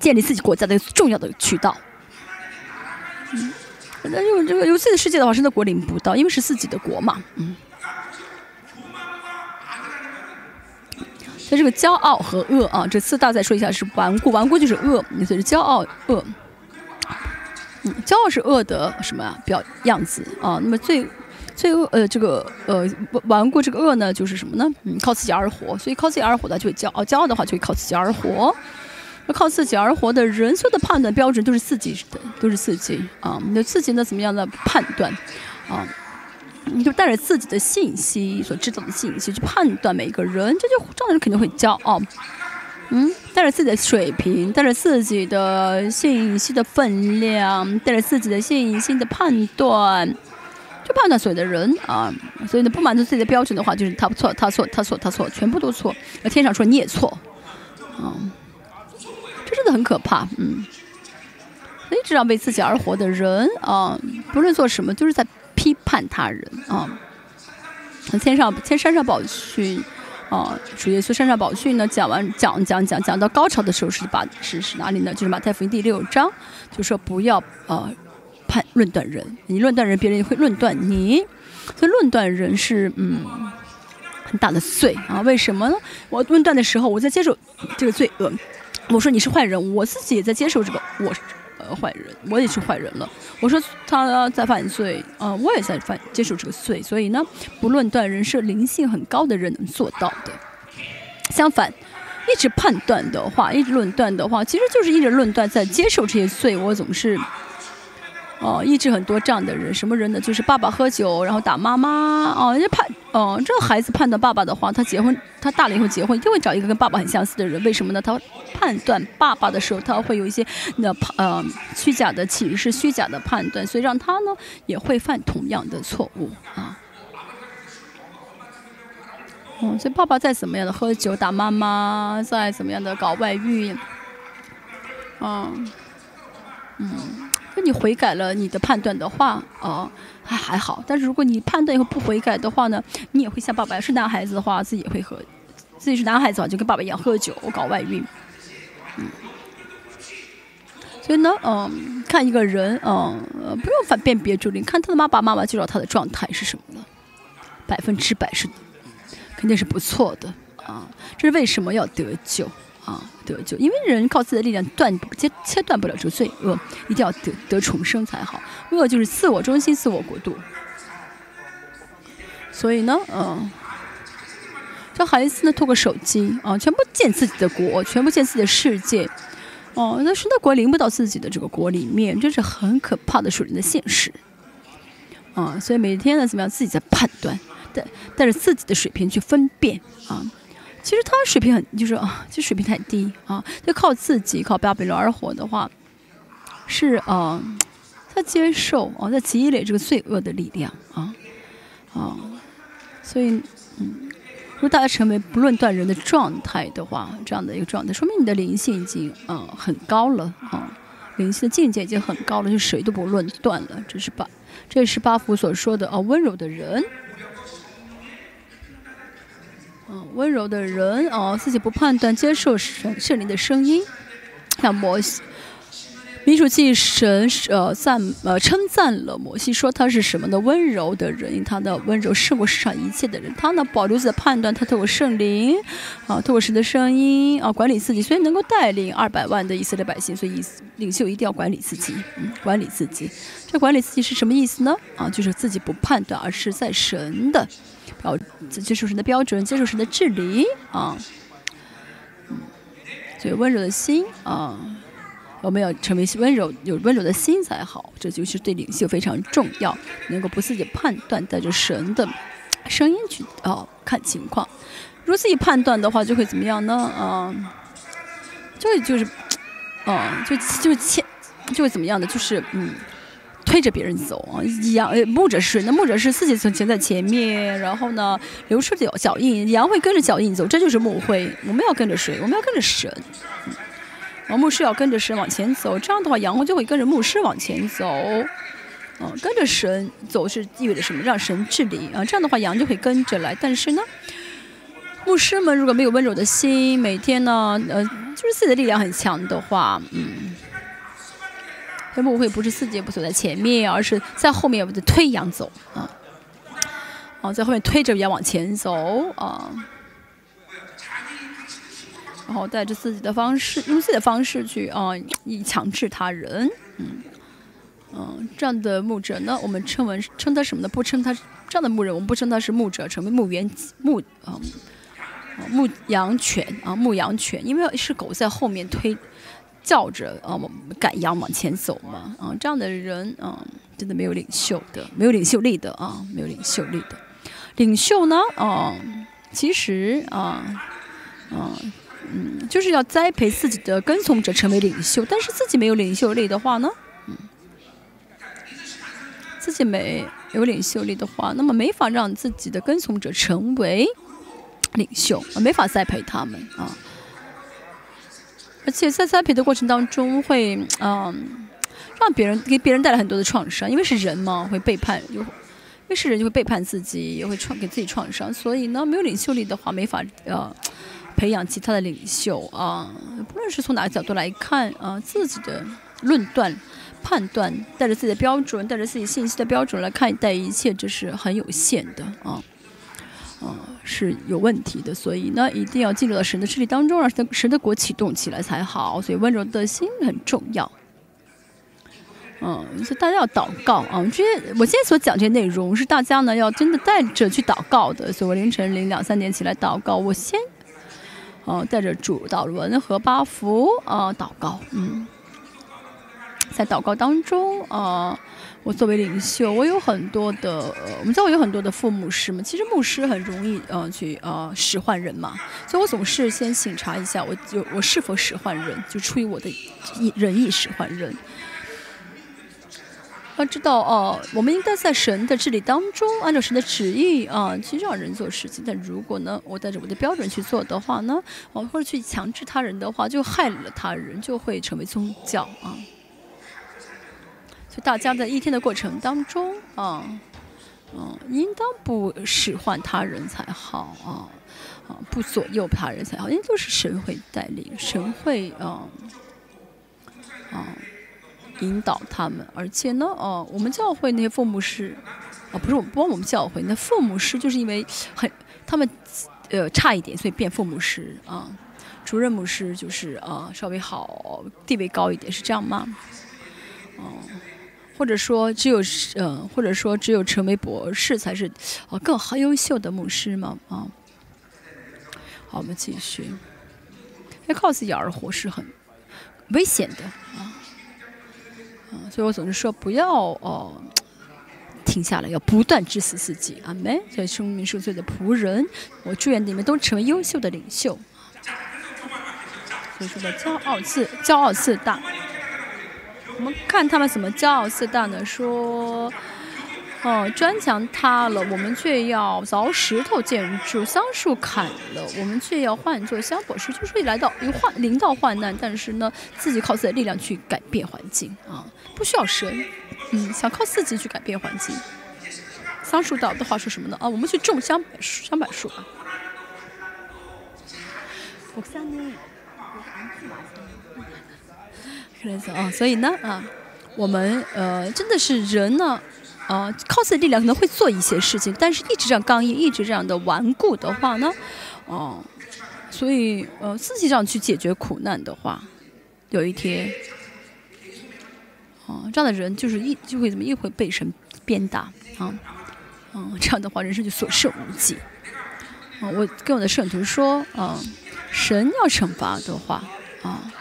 建立自己国家的重要的渠道。嗯那有这个游戏的世界的话，神的国领不到，因为是自己的国嘛，嗯。在这个骄傲和恶啊，这四大再说一下是顽固，顽固就是恶，意思是骄傲恶。嗯，骄傲是恶的什么呀？表样子啊。那么最最恶呃这个呃顽固这个恶呢，就是什么呢？嗯，靠自己而活，所以靠自己而活的就会骄傲，骄傲的话就会靠自己而活。那靠自己而活的人，所有的判断标准都是自己的，都是自己啊。那自己呢怎么样的判断啊？你就带着自己的信息所知道的信息去判断每一个人，这就这样的人肯定会骄傲。嗯，带着自己的水平，带着自己的信息的分量，带着自己的信心的判断，就判断所有的人啊。所以呢，不满足自己的标准的话，就是他不错，他错，他错，他错，全部都错。那天上说你也错，啊，这真的很可怕。嗯，所以这样为自己而活的人啊，不论做什么，就是在。批判他人啊，天上天山上宝训啊，主耶稣山上宝训呢，讲完讲讲讲讲到高潮的时候是把是是哪里呢？就是马太福音第六章，就说不要呃判论断人，你论断人，别人也会论断你。所以论断人是嗯很大的罪啊。为什么呢？我论断的时候，我在接受这个罪恶，我说你是坏人，我自己也在接受这个我。坏人，我也是坏人了。我说他在犯罪，呃，我也在犯接受这个罪，所以呢，不论断人是灵性很高的人能做到的。相反，一直判断的话，一直论断的话，其实就是一直论断在接受这些罪。我总是。哦，一直很多这样的人，什么人呢？就是爸爸喝酒，然后打妈妈。哦，人家判，哦，这个孩子判断爸爸的话，他结婚，他大了以后结婚，一定会找一个跟爸爸很相似的人。为什么呢？他判断爸爸的时候，他会有一些那呃虚假的启示、虚假的判断，所以让他呢也会犯同样的错误啊。哦，所以爸爸再怎么样的喝酒打妈妈，再怎么样的搞外遇，嗯，嗯。你悔改了你的判断的话，哦，还还好。但是如果你判断以后不悔改的话呢，你也会像爸爸是男孩子的话，自己也会喝，自己是男孩子的话就跟爸爸一样喝酒搞外遇。嗯，所以呢，嗯，看一个人，嗯，不用反辨别主力，看他的爸爸妈妈就知道他的状态是什么了，百分之百是，肯定是不错的啊。这是为什么要得救？啊，对，就，因为人靠自己的力量断不切切断不了这个罪恶，一定要得得重生才好。恶就是自我中心、自我国度。所以呢，嗯，这孩子呢，透过手机啊，全部建自己的国，全部建自己的世界。哦，那是那国临不到自己的这个国里面，这是很可怕的属灵的现实。啊，所以每天呢，怎么样，自己在判断，带带着自己的水平去分辨啊。其实他水平很，就是啊，其实水平太低啊，就靠自己靠巴比伦而活的话，是啊，他接受啊，在积累这个罪恶的力量啊啊，所以嗯，如果大家成为不论断人的状态的话，这样的一个状态，说明你的灵性已经嗯很高了啊，灵性的境界已经很高了，就谁都不论断了，这是巴，这是巴福所说的啊，温柔的人。嗯，温柔的人哦，自己不判断，接受神圣灵的声音，像摩西，民主祭神呃赞呃称赞了摩西，说他是什么呢？温柔的人，他的温柔胜过世上一切的人。他呢保留自己的判断，他透过圣灵啊，透过神的声音啊管理自己，所以能够带领二百万的以色列百姓。所以领袖一定要管理自己，嗯，管理自己。这管理自己是什么意思呢？啊，就是自己不判断，而是在神的。要接受神的标准，接受神的治理啊，嗯，所以温柔的心啊，我们要成为温柔有温柔的心才好，这就是对领袖非常重要，能够不自己判断，带着神的声音去啊看情况。如果自己判断的话，就会怎么样呢？啊，就就是，啊，就就欠就会怎么样的？就是嗯。推着别人走啊，羊牧者是那牧者是自己走前在前面，然后呢，留出脚脚印，羊会跟着脚印走，这就是牧会。我们要跟着谁？我们要跟着神。啊，牧师要跟着神往前走，这样的话，羊就会跟着牧师往前走。嗯，跟着神走是意味着什么？让神治理啊，这样的话，羊就会跟着来。但是呢，牧师们如果没有温柔的心，每天呢，呃，就是自己的力量很强的话，嗯。会不会不是自己不走在前面，而是在后面推羊走啊？啊，在后面推着羊往前走啊，然后带着自己的方式，用自己的方式去啊，以强制他人，嗯嗯，这样的牧者呢，我们称为称他什么呢？不称他这样的牧人，我们不称他是牧者，成为牧原牧啊。牧羊犬啊，牧羊犬，因为是狗在后面推，叫着啊，赶羊往前走嘛，啊，这样的人啊，真的没有领袖的，没有领袖力的啊，没有领袖力的。领袖呢，啊，其实啊，啊，嗯，就是要栽培自己的跟从者成为领袖，但是自己没有领袖力的话呢，嗯，自己没有领袖力的话，那么没法让自己的跟从者成为。领袖啊没法栽培他们啊，而且在栽培的过程当中会嗯，让别人给别人带来很多的创伤，因为是人嘛，会背叛，因为是人就会背叛自己，也会创给自己创伤，所以呢，没有领袖力的话，没法呃培养其他的领袖啊。不论是从哪个角度来看啊，自己的论断、判断，带着自己的标准，带着自己信息的标准来看待一切，这是很有限的啊。嗯，是有问题的，所以呢，一定要进入到神的势力当中，让神神的国启动起来才好。所以温柔的心很重要。嗯，所以大家要祷告啊！这些我现在所讲这些内容是大家呢要真的带着去祷告的。所以我凌晨零两三点起来祷告，我先，哦，带着主祷文和八福啊祷告，嗯，在祷告当中啊。我作为领袖，我有很多的，我们教会有很多的副牧师嘛。其实牧师很容易，呃，去呃使唤人嘛。所以我总是先审查一下，我就我是否使唤人，就出于我的仁义使唤人。要知道哦，我们应该在神的治理当中，按照神的旨意啊，去让人做事情。但如果呢，我带着我的标准去做的话呢，哦，或者去强制他人的话，就害了他人，就会成为宗教啊。就大家在一天的过程当中啊，嗯，应当不使唤他人才好啊，啊，不左右他人才好，因为都是神会带领，神会啊，啊，引导他们。而且呢，哦，我们教会那些父母师，啊，不是我们，不光我们教会那父母师，就是因为很他们呃差一点，所以变父母师啊。主任牧师就是啊稍微好，地位高一点，是这样吗？哦。或者说只有嗯，或者说只有成为博士才是哦更好优秀的牧师吗？啊，好，我们继续。要靠自己而活是很危险的啊，啊，所以我总是说不要哦停下来，要不断致死自己。阿门。所以生命受罪的仆人，我祝愿你们都成为优秀的领袖。所以说的骄傲自骄傲自大。我们看他们怎么骄傲自大呢？说，哦，砖墙塌了，我们却要凿石头建筑；桑树砍了，我们却要换作香柏树。就是来到有患临到患难，但是呢，自己靠自己的力量去改变环境啊，不需要神，嗯，想靠自己去改变环境。桑树倒的话说什么呢？啊，我们去种香柏树，香柏树啊。啊，所以呢，啊，我们呃，真的是人呢，啊，靠自己的力量可能会做一些事情，但是一直这样刚硬，一直这样的顽固的话呢，哦，所以呃，自己这样去解决苦难的话，有一天，哦，这样的人就是一就会怎么又会被神鞭打啊，嗯，这样的话人生就所剩无几。啊，我跟我的圣徒说，啊，神要惩罚的话，啊。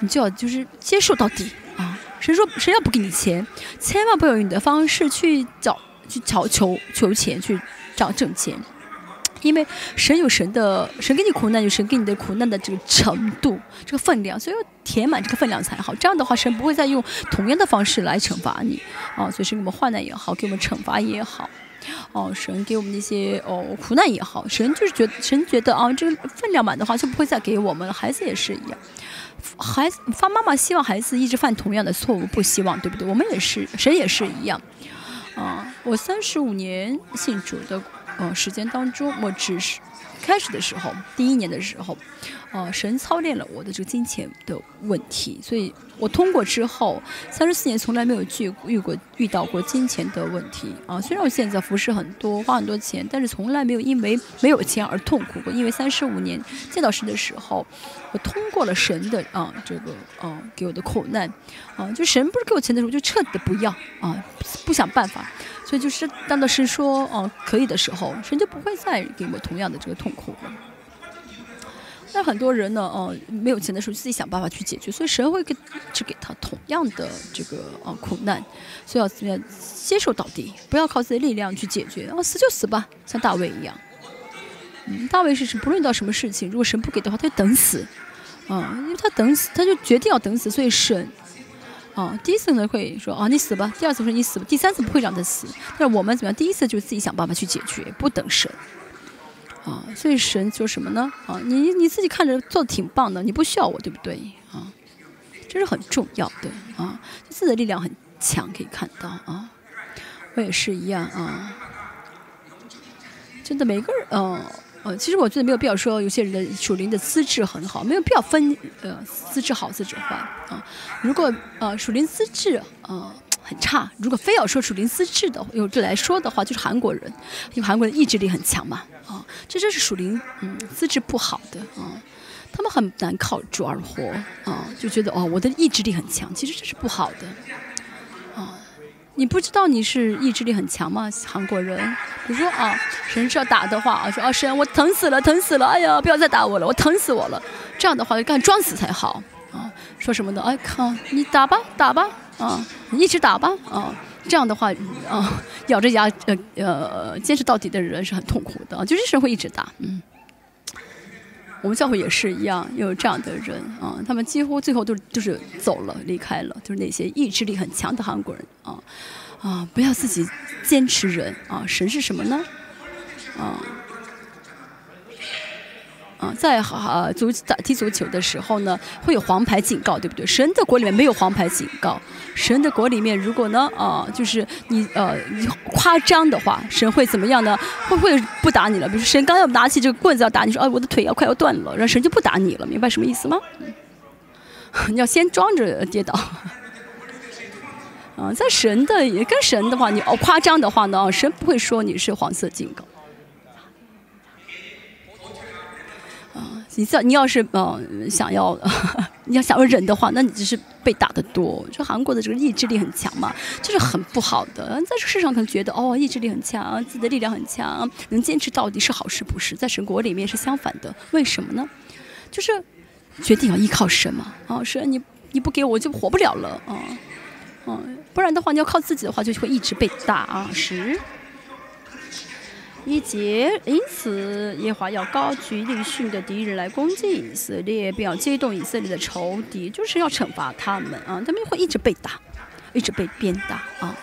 你就要就是接受到底啊！谁说谁要不给你钱，千万不要用你的方式去找去求求求钱去找挣钱，因为神有神的神给你苦难有神给你的苦难的这个程度这个分量，所以要填满这个分量才好。这样的话，神不会再用同样的方式来惩罚你啊！所以神给我们患难也好，给我们惩罚也好，哦，神给我们那些哦苦难也好，神就是觉得神觉得啊，这个分量满的话就不会再给我们了。孩子也是一样。孩子，发妈妈希望孩子一直犯同样的错误，不希望，对不对？我们也是，谁也是一样。啊，我三十五年信主的呃时间当中，我只是开始的时候，第一年的时候，呃，神操练了我的这个金钱的问题，所以我通过之后，三十四年从来没有遇遇过遇到过金钱的问题啊。虽然我现在服饰很多，花很多钱，但是从来没有因为没有钱而痛苦过。因为三十五年见到神的时候，我通过了神的啊这个啊给我的苦难啊，就神不是给我钱的时候，就彻底的不要啊，不想办法。所以就是当到神说哦可以的时候，神就不会再给我同样的这个痛苦了。但很多人呢，哦，没有钱的时候自己想办法去解决，所以神会给只给他同样的这个啊苦难，所以要怎么样接受到底，不要靠自己的力量去解决，啊死就死吧，像大卫一样。嗯，大卫是是不论遇到什么事情，如果神不给的话，他就等死，啊，因为他等死，他就决定要等死，所以神。哦，第一次呢会说啊你死吧，第二次说你死吧，第三次不会让他死。但是我们怎么样？第一次就自己想办法去解决，不等神。啊，所以神说什么呢？啊，你你自己看着做的挺棒的，你不需要我，对不对？啊，这是很重要的啊，自己的力量很强，可以看到啊。我也是一样啊，真的每个人，嗯。呃，其实我觉得没有必要说有些人的属灵的资质很好，没有必要分呃资质好资质坏啊。如果呃属灵资质呃很差，如果非要说属灵资质的有这来说的话，就是韩国人，因为韩国人意志力很强嘛啊，这就是属灵嗯资质不好的啊，他们很难靠主而活啊，就觉得哦我的意志力很强，其实这是不好的啊。你不知道你是意志力很强吗？韩国人，比如说啊，神是要打的话啊，说啊神我疼死了，疼死了，哎呀不要再打我了，我疼死我了，这样的话就干装死才好啊。说什么的？哎靠，你打吧打吧啊，你一直打吧啊，这样的话啊，咬着牙呃呃坚持到底的人是很痛苦的，就是神会一直打，嗯。我们教会也是一样，有这样的人啊，他们几乎最后都就是走了，离开了，就是那些意志力很强的韩国人啊啊！不要自己坚持人啊，神是什么呢？啊啊，在啊足打踢足球的时候呢，会有黄牌警告，对不对？神的国里面没有黄牌警告。神的国里面，如果呢，啊，就是你呃夸张的话，神会怎么样呢？会不会不打你了？比如神刚要拿起这个棍子要打你，说，哎，我的腿要快要断了，然后神就不打你了，明白什么意思吗？你要先装着跌倒。啊，在神的也跟神的话，你哦夸张的话呢，神不会说你是黄色警告。你知道，你要是嗯想要，你要想要忍的话，那你就是被打的多。就韩国的这个意志力很强嘛，就是很不好的。在这世上可能觉得哦，意志力很强，自己的力量很强，能坚持到底是好事，不是？在神国里面是相反的。为什么呢？就是决定要依靠神嘛。啊，神你你不给我就活不了了啊，嗯，不然的话你要靠自己的话就会一直被打啊。十。一节，因此耶华要高举利逊的敌人来攻击以色列，并要激动以色列的仇敌，就是要惩罚他们啊！他们会一直被打，一直被鞭打啊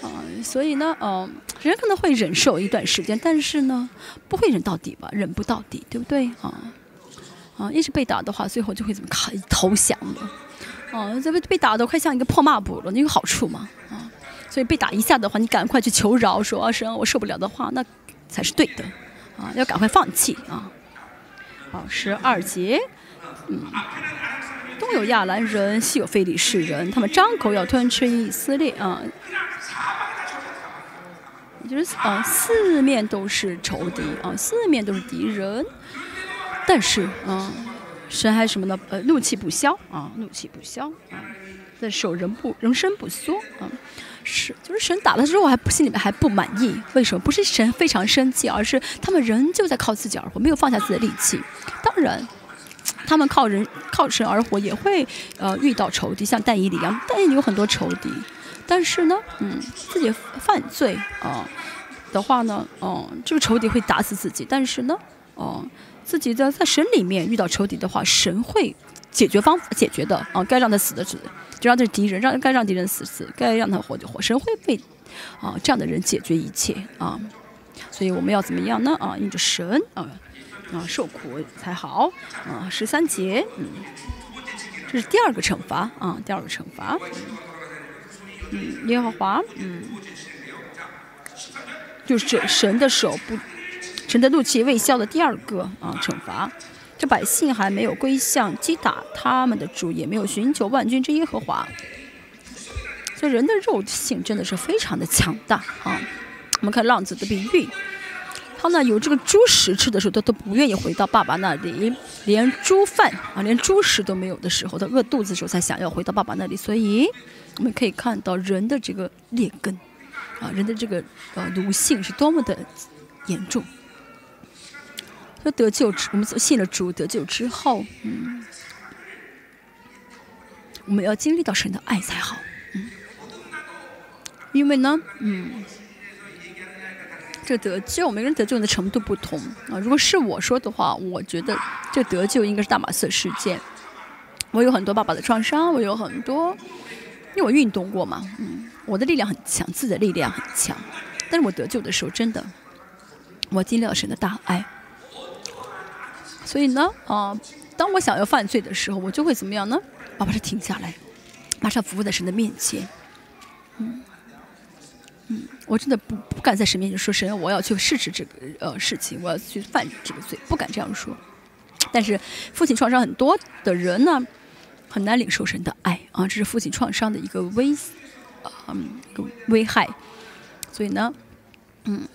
啊！所以呢，嗯，人可能会忍受一段时间，但是呢，不会忍到底吧？忍不到底，对不对啊？啊，一直被打的话，最后就会怎么投降了？啊，这被被打的快像一个破抹布了，那有好处吗？啊？所以被打一下的话，你赶快去求饶，说啊神，我受不了的话，那才是对的，啊，要赶快放弃啊。好，十二节，嗯，东有亚兰人，西有非利士人，他们张口要吞吃以色列啊，就是啊，四面都是仇敌啊，四面都是敌人，但是啊，神还什么呢？呃，怒气不消啊，怒气不消啊，但手人不人身不缩啊。是，就是神打了之后还不心里面还不满意，为什么？不是神非常生气，而是他们仍旧在靠自己而活，没有放下自己的力气。当然，他们靠人靠神而活也会呃遇到仇敌，像但以理一样，但以理有很多仇敌。但是呢，嗯，自己犯罪啊的话呢，哦，这个仇敌会打死自己。但是呢，哦，自己在在神里面遇到仇敌的话，神会解决方法解决的啊，该让他死的死。就让这敌人，让该让敌人死死，该让他活就活。神会为啊这样的人解决一切啊，所以我们要怎么样呢？啊，因着神啊啊受苦才好啊。十三节，嗯，这是第二个惩罚啊，第二个惩罚。嗯，耶和华，嗯，就是神的手不神的怒气未消的第二个啊惩罚。这百姓还没有归向击打他们的主，也没有寻求万军之耶和华。所以人的肉性真的是非常的强大啊！我们看浪子的比喻，他呢有这个猪食吃的时候，他都不愿意回到爸爸那里，连猪饭啊，连猪食都没有的时候，他饿肚子的时候才想要回到爸爸那里。所以我们可以看到人的这个劣根啊，人的这个呃奴性是多么的严重。说得救之，我们信了主得救之后，嗯，我们要经历到神的爱才好，嗯，因为呢，嗯，这得救，每个人得救的程度不同啊。如果是我说的话，我觉得这得救应该是大马色事件。我有很多爸爸的创伤，我有很多，因为我运动过嘛，嗯，我的力量很强，自己的力量很强，但是我得救的时候，真的，我经历了神的大爱。所以呢，啊，当我想要犯罪的时候，我就会怎么样呢？把它停下来，马上服务在神的面前。嗯，嗯，我真的不不敢在神面前说神，我要去试试这个呃事情，我要去犯这个罪，不敢这样说。但是父亲创伤很多的人呢，很难领受神的爱啊，这是父亲创伤的一个危，嗯，危害。所以呢，嗯。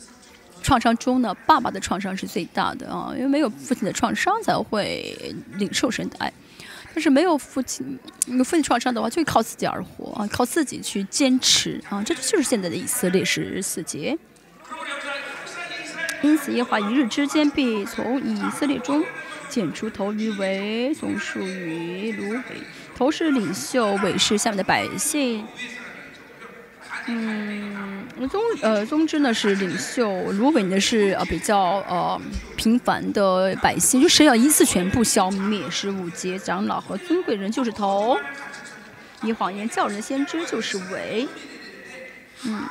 创伤中呢，爸爸的创伤是最大的啊，因为没有父亲的创伤才会领受神的爱。但是没有父亲，有父亲创伤的话，就会靠自己而活啊，靠自己去坚持啊，这就是现在的以色列十四节。因此，耶和华一日之间必从以色列中剪出头鱼尾，松树与芦苇。头是领袖，尾是下面的百姓。嗯，宗呃，总之呢是领袖，芦苇呢是呃比较呃平凡的百姓，就神要一次全部消灭，十五节长老和尊贵人就是头，以谎言叫人先知就是伪，嗯。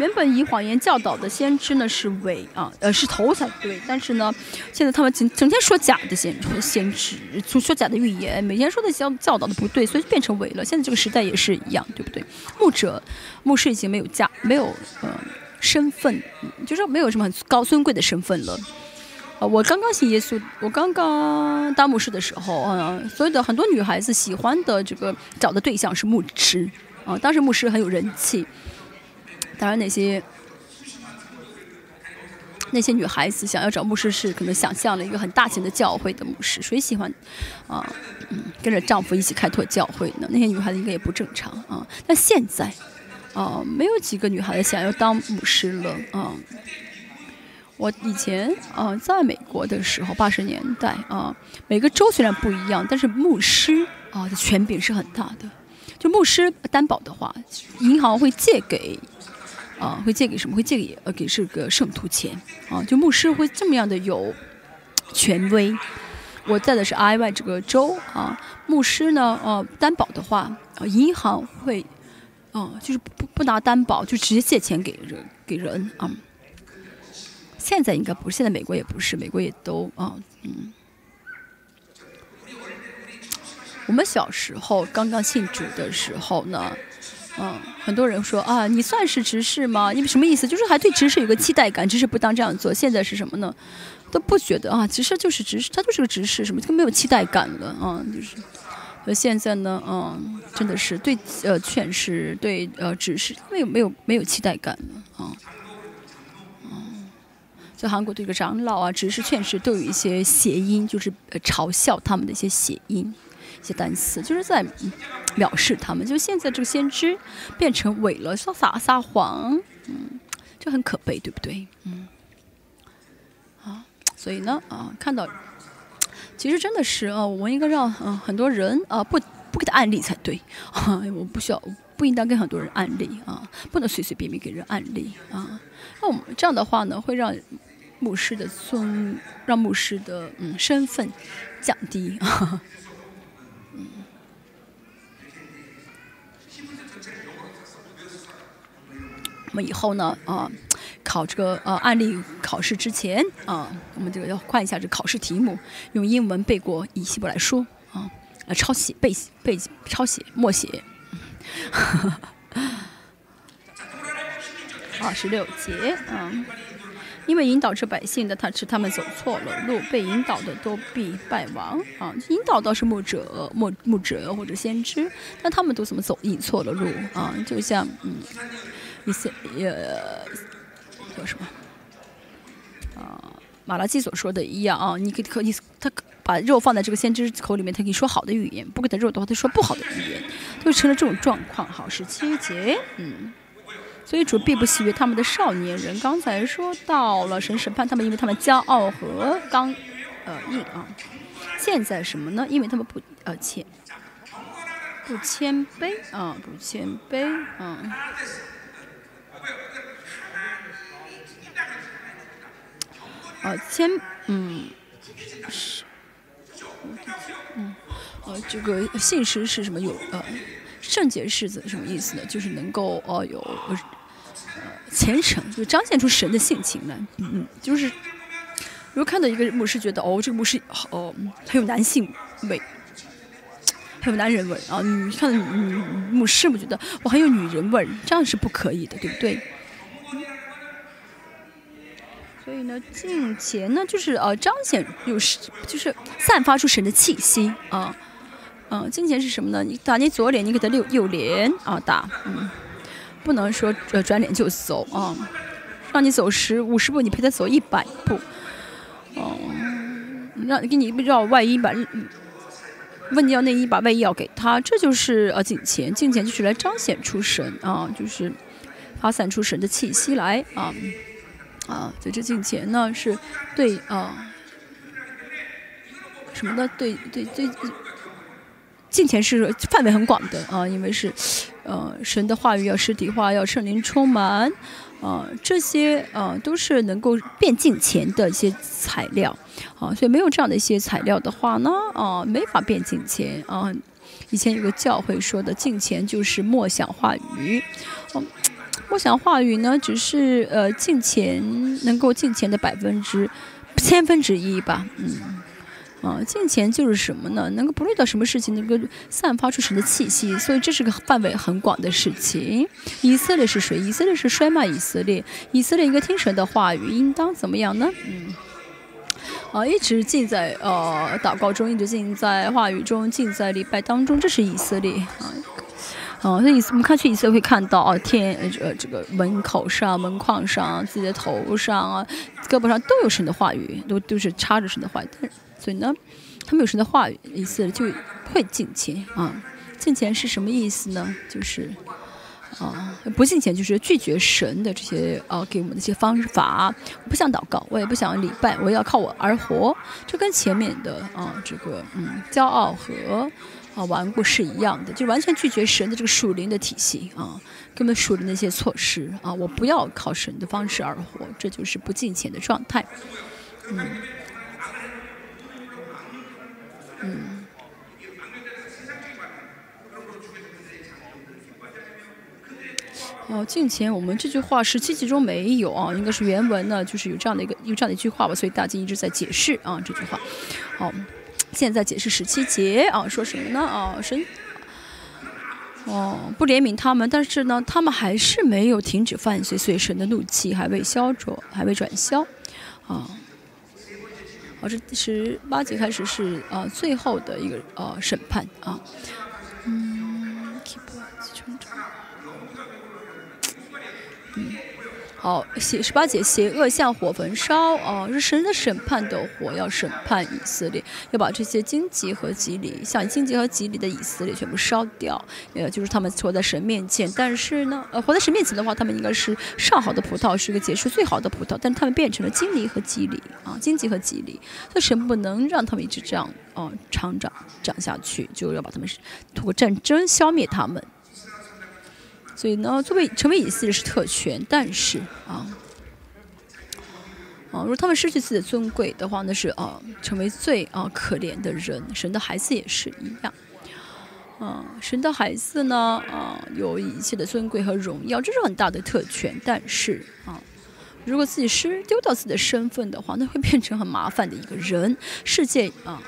原本以谎言教导的先知呢是伪啊，呃是头才对，但是呢，现在他们整整天说假的先先知，说假的预言，每天说的教教导的不对，所以变成伪了。现在这个时代也是一样，对不对？牧者、牧师已经没有价，没有呃身份，就是没有什么很高尊贵的身份了。啊，我刚刚信耶稣，我刚刚当牧师的时候，嗯，所有的很多女孩子喜欢的这个找的对象是牧师，啊，当时牧师很有人气。当然，那些那些女孩子想要找牧师，是可能想象了一个很大型的教会的牧师。谁喜欢啊，嗯跟着丈夫一起开拓教会呢？那些女孩子应该也不正常啊。但现在啊，没有几个女孩子想要当牧师了啊。我以前啊，在美国的时候，八十年代啊，每个州虽然不一样，但是牧师啊的权柄是很大的。就牧师担保的话，银行会借给。啊，会借给什么？会借给呃，给这个圣徒钱啊。就牧师会这么样的有权威。我在的是 I Y 这个州啊，牧师呢，呃，担保的话，银行会，哦，就是不不拿担保，就直接借钱给人给人啊。现在应该不是，现在美国也不是，美国也都啊，嗯。我们小时候刚刚信主的时候呢。嗯，很多人说啊，你算是执事吗？因为什么意思？就是还对执事有个期待感，执事不当这样做。现在是什么呢？都不觉得啊，其实就是执事，他就是个执事，什么就没有期待感了啊，就是。那现在呢，嗯，真的是对呃劝世对呃执事没有没有没有期待感了啊。嗯，在韩国这个长老啊、执事、劝世都有一些谐音，就是呃嘲笑他们的一些谐音。一些单词就是在藐视他们，就现在这个先知变成伪了，说撒撒谎，嗯，就很可悲，对不对？嗯，啊，所以呢，啊，看到，其实真的是啊，我们应该让嗯很多人啊不不给他案例才对啊，我不需要不应当跟很多人案例啊，不能随随便便给人案例啊，那我们这样的话呢，会让牧师的尊，让牧师的嗯身份降低啊。我们以后呢，啊，考这个呃案例考试之前啊，我们这个要换一下这考试题目，用英文背过以希伯来书啊，来抄写背背抄写默写。二，十六节，嗯，因为引导着百姓的，他是他们走错了路，被引导的都必败亡啊。引导倒是牧者、牧牧者或者先知，但他们都怎么走引错了路啊？就像嗯，一些呃叫什么啊？马拉基所说的一样啊，你可可以他把肉放在这个先知口里面，他可以说好的语言；不给他肉的话，他说不好的语言，就成了这种状况。好，十七节，嗯。所以主必不喜悦他们的少年人。刚才说到了神审判他们，因为他们骄傲和刚，呃硬啊。现在什么呢？因为他们不呃谦，不谦卑啊，不谦卑啊。啊谦嗯是，嗯呃这个信实是什么有呃圣洁是指什么意思呢？就是能够呃有呃。虔诚就彰显出神的性情来，嗯嗯，就是如果看到一个牧师，觉得哦，这个牧师哦很有男性味，很有男人味啊，你看到女牧师，我觉得我很有女人味，这样是不可以的，对不对？所以呢，敬虔呢，就是呃彰显有是就是散发出神的气息啊，嗯，敬虔是什么呢？你打你左脸，你给他右右脸啊打，嗯。不能说呃转脸就走啊，让你走十五十步，你陪他走一百步，哦，让给你绕外衣把，问你要内衣把外衣要给他，这就是呃敬钱，敬钱就是来彰显出神啊，就是发散出神的气息来啊啊，所以这敬钱呢是对啊什么的对对对。金钱是范围很广的啊，因为是，呃，神的话语要实体化，要圣灵充满，啊，这些啊都是能够变金钱的一些材料，啊，所以没有这样的一些材料的话呢，啊，没法变金钱啊。以前有个教会说的，金钱就是默想话语，我，想话语呢，只是呃金钱能够金钱的百分之千分之一吧，嗯。啊，敬虔就是什么呢？能够不论到什么事情，能够散发出神的气息，所以这是个范围很广的事情。以色列是谁？以色列是衰迈以色列。以色列应该听神的话语，应当怎么样呢？嗯，啊，一直浸在呃祷告中，一直浸在话语中，浸在礼拜当中，这是以色列啊。哦，那以我们看去以色会看到啊，天呃这个门口上、门框上、自己的头上啊、胳膊上都有神的话语，都都是插着神的话语。但所以呢，他们有神的话语，意思就会敬虔啊。敬虔是什么意思呢？就是啊，不敬虔就是拒绝神的这些啊给我们的一些方法。我不想祷告，我也不想礼拜，我要靠我而活。这跟前面的啊这个嗯骄傲和啊顽固是一样的，就完全拒绝神的这个属灵的体系啊，根本属灵的一些措施啊。我不要靠神的方式而活，这就是不敬虔的状态。嗯。嗯，哦，敬虔，我们这句话十七集中没有啊，应该是原文呢，就是有这样的一个有这样的一句话吧，所以大家一直在解释啊这句话。好，现在解释十七节啊，说什么呢？啊，神，哦，不怜悯他们，但是呢，他们还是没有停止犯罪，所以神的怒气还未消着，还未转消，啊。好，这十八节开始是啊最后的一个呃审判啊，嗯，嗯。好，邪十八节，邪恶像火焚烧，哦，是神的审判的火要审判以色列，要把这些荆棘和吉里，像荆棘和吉里的以色列全部烧掉，呃，就是他们活在神面前。但是呢，呃，活在神面前的话，他们应该是上好的葡萄，是一个结出最好的葡萄，但他们变成了荆棘和吉里，啊，荆棘和吉里，所以神不能让他们一直这样，哦，长长长下去，就要把他们通过战争消灭他们。所以呢，作为成为以色列是特权，但是啊，啊，如果他们失去自己的尊贵的话，那是啊，成为最啊可怜的人。神的孩子也是一样，啊，神的孩子呢，啊，有一切的尊贵和荣耀，这是很大的特权。但是啊，如果自己失丢掉自己的身份的话，那会变成很麻烦的一个人。世界啊，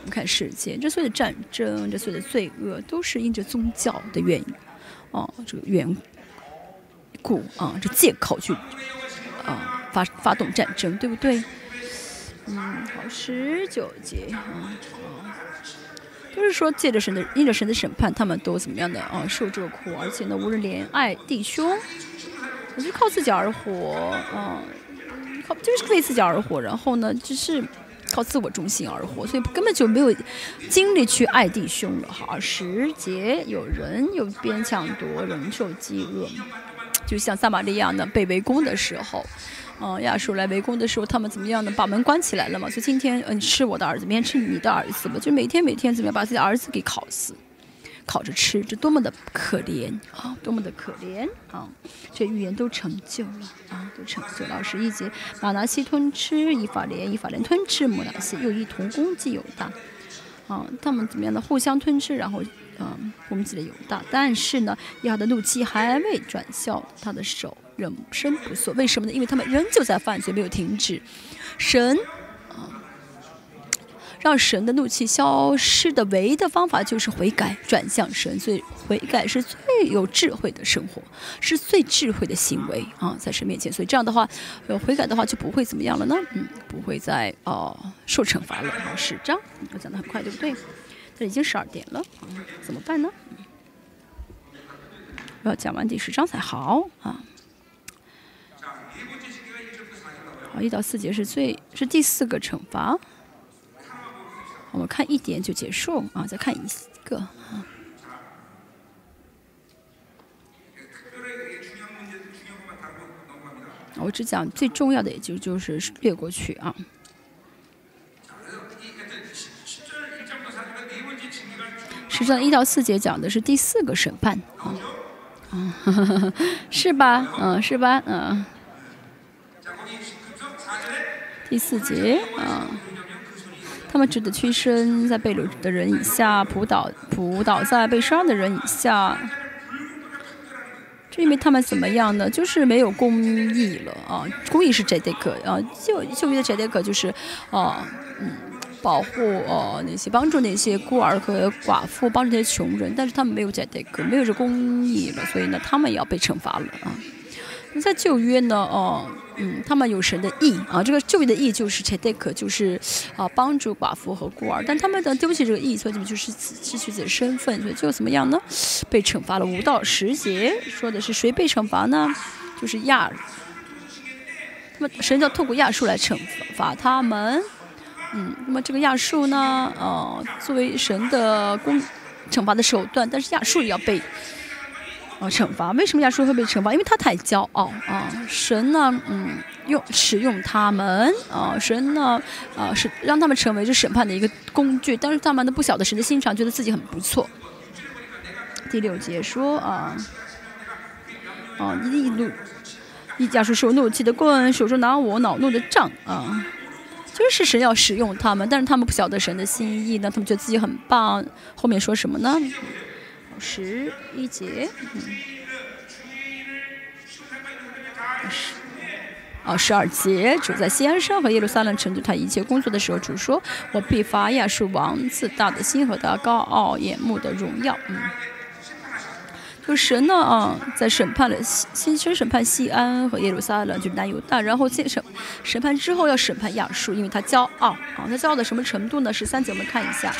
我们看世界，这所有的战争，这所有的罪恶，都是因着宗教的原因。哦，这个缘故啊，这借口去啊发发动战争，对不对？嗯，好，十九节啊啊，就是说借着神的因着神的审判，他们都怎么样的啊受这个苦，而且呢无人怜爱弟兄，我是靠自己而活啊，靠就是为自己而活，然后呢就是。靠自我中心而活，所以根本就没有精力去爱弟兄了。哈，时节有人有边抢夺，人受饥饿，就像撒玛利亚呢被围攻的时候，嗯，亚述来围攻的时候，他们怎么样呢？把门关起来了嘛。所以今天，嗯，吃我的儿子，明天吃你的儿子嘛，就每天每天怎么样把自己的儿子给烤死。烤着吃，这多么的可怜啊！多么的可怜啊！这预言都成就了啊，都成就了。十一节，马拿西吞吃以法莲，以法莲吞吃摩拿西，又一同攻击犹大。啊，他们怎么样的互相吞吃，然后嗯攻击了犹大。但是呢，亚的怒气还未转消，他的手仍伸不缩。为什么呢？因为他们仍旧在犯罪，没有停止。神。让神的怒气消失的唯一的方法就是悔改，转向神。所以悔改是最有智慧的生活，是最智慧的行为啊，在神面前。所以这样的话，有悔改的话就不会怎么样了呢？嗯，不会再哦受惩罚了。好，十章我讲的很快，对不对？这已经十二点了，怎么办呢？我要讲完第十章才好啊。好，一到四节是最是第四个惩罚。我们看一点就结束啊，再看一个啊。我只讲最重要的，也就就是略过去啊。实际上，一到四节讲的是第四个审判啊，啊，是吧？嗯，是吧？嗯，第四节啊。他们只得屈身在被掳的人以下，扑倒扑倒在被杀的人以下。这因为他们怎么样呢？就是没有公义了啊！公义是杰德克啊，就就义的杰德克就是啊，嗯，保护哦那些帮助那些孤儿和寡妇，帮助那些穷人。但是他们没有杰德克，没有这公义了，所以呢，他们也要被惩罚了啊。那在旧约呢？哦。嗯，他们有神的义啊，这个救义的义就是 chedek，就是啊帮助寡妇和孤儿，但他们的丢弃这个义，所以他们就是失去自己的身份，所以最后怎么样呢？被惩罚了五到十节，说的是谁被惩罚呢？就是亚，那么神要透过亚述来惩罚他们。嗯，那么这个亚述呢，呃，作为神的公惩罚的手段，但是亚述也要被。啊，惩罚为什么亚述会被惩罚？因为他太骄傲啊！神呢，嗯，用使用他们啊，神呢，啊，是让他们成为这审判的一个工具。但是他们都不晓得神的心肠，觉得自己很不错。第六节说啊，啊，一怒，一亚述手怒气的棍，手中拿我恼怒的杖啊，就是神要使用他们，但是他们不晓得神的心意呢，他们觉得自己很棒。后面说什么呢？十一节，嗯，十，哦，十二节，主在西安山和耶路撒冷城对他一切工作的时候，主说：“我必发亚述王自大的心和他高傲眼目的荣耀。”嗯，就神呢啊，在审判了先先审判西安和耶路撒冷，就南犹大，然后审审判之后要审判亚述，因为他骄傲啊，他骄傲到什么程度呢？十三节我们看一下。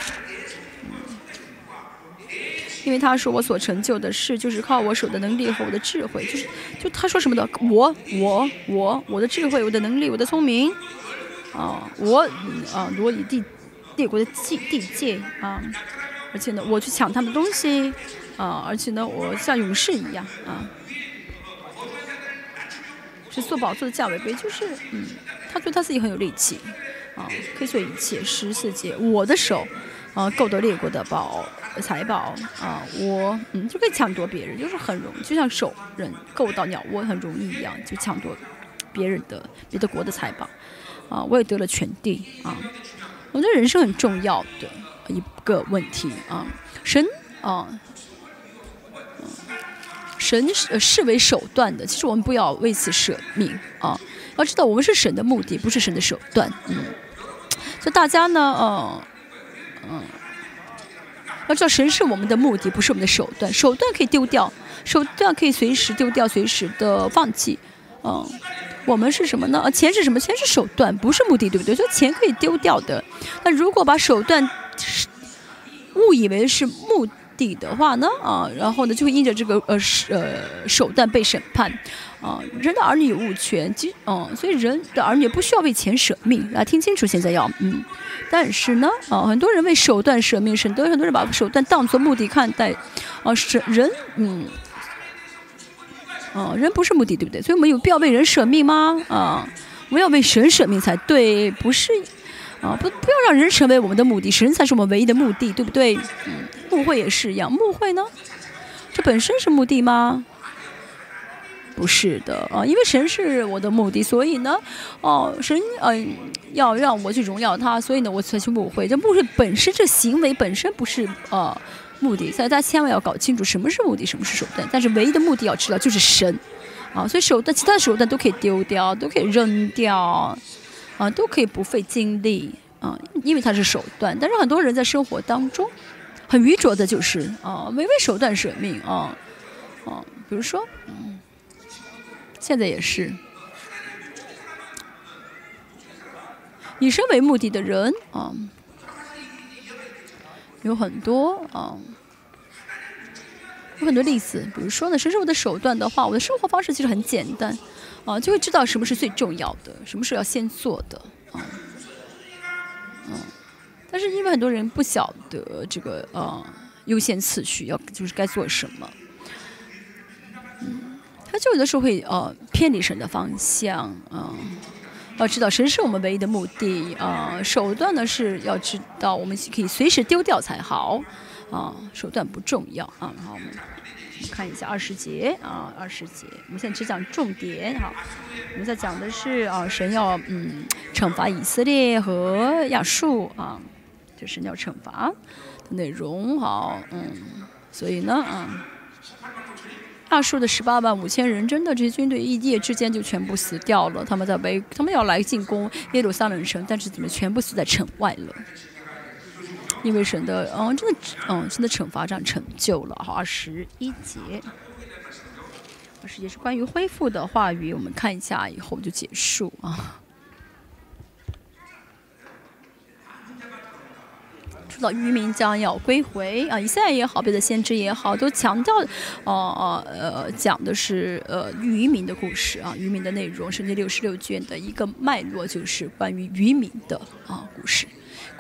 因为他说我所成就的事，就是靠我手的能力和我的智慧，就是就他说什么的，我我我我的智慧，我的能力，我的聪明，啊，我啊罗以帝帝国的地地界啊，而且呢，我去抢他们的东西啊，而且呢，我像勇士一样啊，是做宝座的价位杯，就是嗯，他觉得他自己很有力气啊，可以做一切。十四节，我的手啊，够得列国的宝。财宝啊，我嗯就可以抢夺别人，就是很容，就像手人够到鸟窝很容易一样，就抢夺别人的别的国的财宝啊。我也得了全地啊。我觉得人生很重要的一个问题啊，神啊，嗯神是视为手段的，其实我们不要为此舍命啊。要知道，我们是神的目的，不是神的手段。嗯，所以大家呢，呃，嗯。要知道神是我们的目的，不是我们的手段。手段可以丢掉，手段可以随时丢掉，随时的放弃。嗯，我们是什么呢？呃钱是什么？钱是手段，不是目的，对不对？所以钱可以丢掉的。那如果把手段误以为是目底的话呢？啊，然后呢，就会因着这个呃呃手段被审判。啊，人的儿女有物权，其嗯、所以人的儿女不需要为钱舍命。啊，听清楚，现在要嗯。但是呢，啊，很多人为手段舍命，很多很多人把手段当作目的看待，啊，是人，嗯，啊，人不是目的，对不对？所以我们有必要为人舍命吗？啊，我们要为神舍命才对，不是，啊，不不要让人成为我们的目的，神才是我们唯一的目的，对不对？嗯，牧会也是一样，牧会呢，这本身是目的吗？不是的啊，因为神是我的目的，所以呢，哦，神嗯、要让我去荣耀他，所以呢，我才去牧会。这牧会本身这行为本身不是呃目的，所以大家千万要搞清楚什么是目的，什么是手段。但是唯一的目的要知道就是神啊，所以手段其他的手段都可以丢掉，都可以扔掉啊，都可以不费精力啊，因为它是手段。但是很多人在生活当中很愚拙的就是啊，唯为手段舍命啊啊，比如说。嗯现在也是，以身为目的的人啊，有很多啊，有很多例子。比如说呢，神是我的手段的话，我的生活方式其实很简单啊，就会知道什么是最重要的，什么是要先做的啊，嗯。但是因为很多人不晓得这个呃优先次序，要就是该做什么。嗯他就有的时候会呃偏离神的方向，嗯、要知道神是我们唯一的目的啊、手段呢是要知道我们可以随时丢掉才好，啊、手段不重要啊。然后我们看一下二十节啊，二十节，我们现在只讲重点哈。我们在讲的是啊，神要嗯惩罚以色列和亚述啊，这神要惩罚的内容好，嗯，所以呢啊。亚述的十八万五千人，真的这些军队一夜之间就全部死掉了。他们在围，他们要来进攻耶路撒冷城，但是怎么全部死在城外了？因为神的，嗯，真的，嗯，真的惩罚这样成就了。好，二十一节，二十节是关于恢复的话语，我们看一下以后就结束啊。说到渔民将要归回啊，以赛也好，别的先知也好，都强调，呃呃呃，讲的是呃渔民的故事啊，渔民的内容。圣经六十六卷的一个脉络就是关于渔民的啊故事，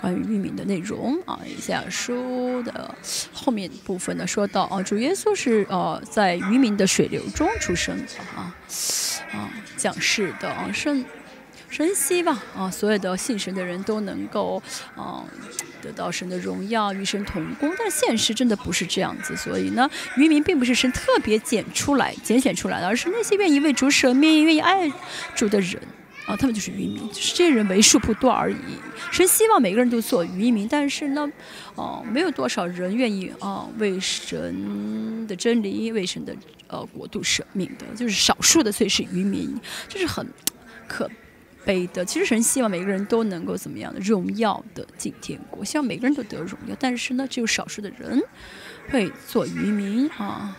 关于渔民的内容啊。以下书的后面部分呢，说到啊，主耶稣是呃在渔民的水流中出生的啊啊讲是的啊圣。神希望啊，所有的信神的人都能够啊得到神的荣耀，与神同工。但现实真的不是这样子，所以呢，渔民并不是神特别拣出来、拣选出来的，而是那些愿意为主舍命、愿意爱主的人啊，他们就是渔民，就是这些人为数不多而已。神希望每个人都做渔民，但是呢，哦、没有多少人愿意啊为神的真理、为神的呃国度舍命的，就是少数的，所以是渔民，这是很可。悲的，其实神希望每个人都能够怎么样的荣耀的进天国，希望每个人都得荣耀。但是呢，只有少数的人会做渔民啊。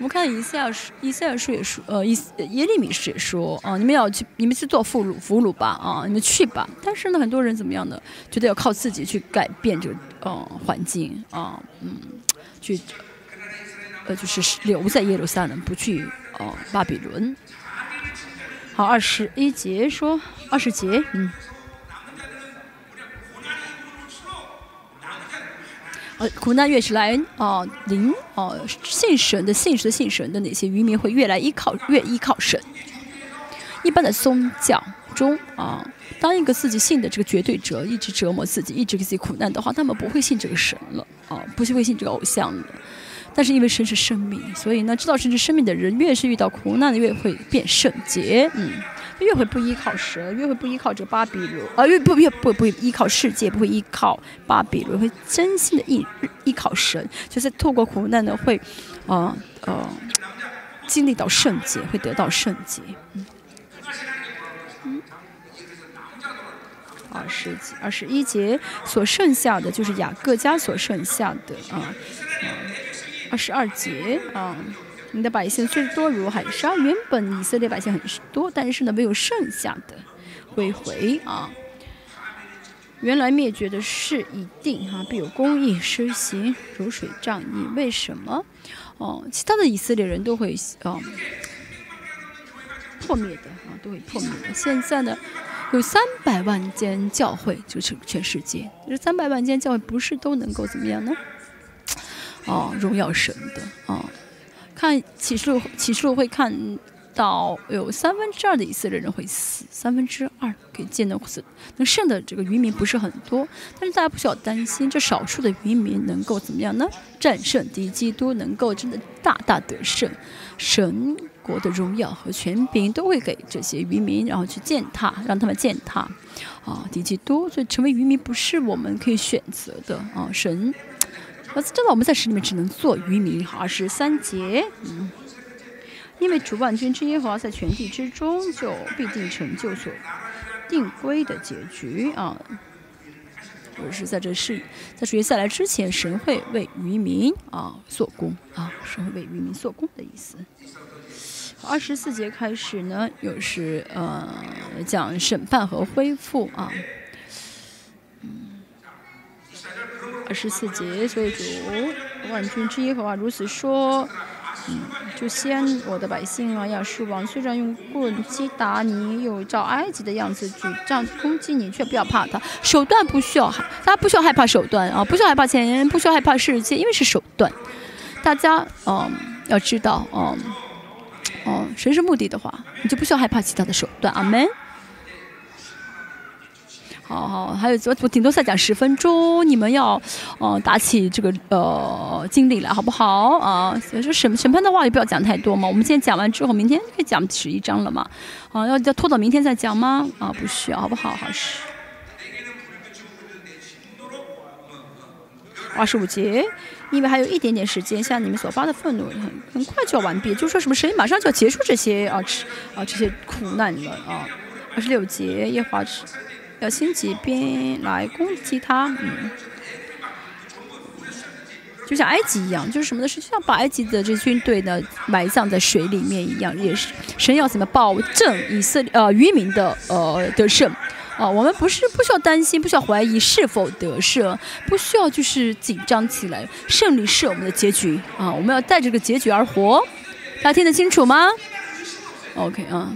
我们看以赛亚书，以赛亚书也说，呃，以耶利米书也说啊，你们要去，你们去做俘虏，俘虏吧，啊，你们去吧。但是呢，很多人怎么样呢？觉得要靠自己去改变这个呃环境啊，嗯，去呃就是留在耶路撒冷，不去呃巴比伦。好，二十一节说，二十节，嗯，呃，苦难越是来啊，灵啊，信神的、信神的、信神的那些渔民会越来依靠，越依靠神。一般的宗教中啊，当一个自己信的这个绝对者一直折磨自己，一直给自己苦难的话，他们不会信这个神了啊，不是会信这个偶像了。但是因为神是生命，所以呢，知道神是生命的人，越是遇到苦难的，越会变圣洁，嗯，越会不依靠神，越会不依靠这巴比伦，啊，越不越不不依靠世界，不会依靠巴比伦，会真心的依依靠神，就是透过苦难呢，会，啊呃，经历到圣洁，会得到圣洁，嗯。二十节、二十一节所剩下的就是雅各家所剩下的啊，二十二节啊，你的百姓虽多如海沙，原本以色列百姓很多，但是呢没有剩下的归回啊。原来灭绝的事一定哈、必有公义施行，如水仗义。为什么？哦，其他的以色列人都会啊、破灭的啊，都会破灭的。现在呢，有三百万间教会，就是全世界，这三百万间教会不是都能够怎么样呢？哦，荣耀神的啊、看启示录，启示录会看到有三分之二的以色列人会死，三分之二可以见到死，能剩的这个渔民不是很多，但是大家不需要担心，这少数的渔民能够怎么样呢？战胜敌基督，能够真的大大得胜，神国的荣耀和权柄都会给这些渔民，然后去践踏，让他们践踏啊敌基督，所以成为渔民不是我们可以选择的啊，神。我知道我们在神里面只能做渔民，好二十三节，嗯，因为主万军之耶和华在全地之中，就必定成就所定规的结局啊。我是在这世，在主耶稣来之前，神会为渔民啊做工啊，神会为渔民做工的意思。二十四节开始呢，又是呃讲审判和恢复啊。二十四节，所以主万军之耶和华如此说：嗯，就先我的百姓啊，亚述王虽然用棍击打你，又照埃及的样子举杖攻击你，却不要怕他。手段不需要害，大家不需要害怕手段啊，不需要害怕钱，不需要害怕世界，因为是手段。大家嗯要知道嗯哦，神是目的的话，你就不需要害怕其他的手段。阿门。好好，还有我我顶多再讲十分钟，你们要，呃，打起这个呃精力来，好不好啊？所以说审审判的话也不要讲太多嘛。我们今天讲完之后，明天可以讲十一章了嘛？啊，要要拖到明天再讲吗？啊，不需要，好不好？好是。二十五节，因为还有一点点时间，像你们所发的愤怒很很快就要完毕，就说什么神马上就要结束这些啊啊这些苦难了啊。二十六节，耶和华要兴起兵来攻击他，嗯，就像埃及一样，就是什么呢？是就像把埃及的这军队呢埋葬在水里面一样，也是神要怎么保证以色列呃渔民的呃得胜啊、我们不是不需要担心，不需要怀疑是否得胜，不需要就是紧张起来，胜利是我们的结局啊！我们要带着这个结局而活，大家听得清楚吗？OK 啊。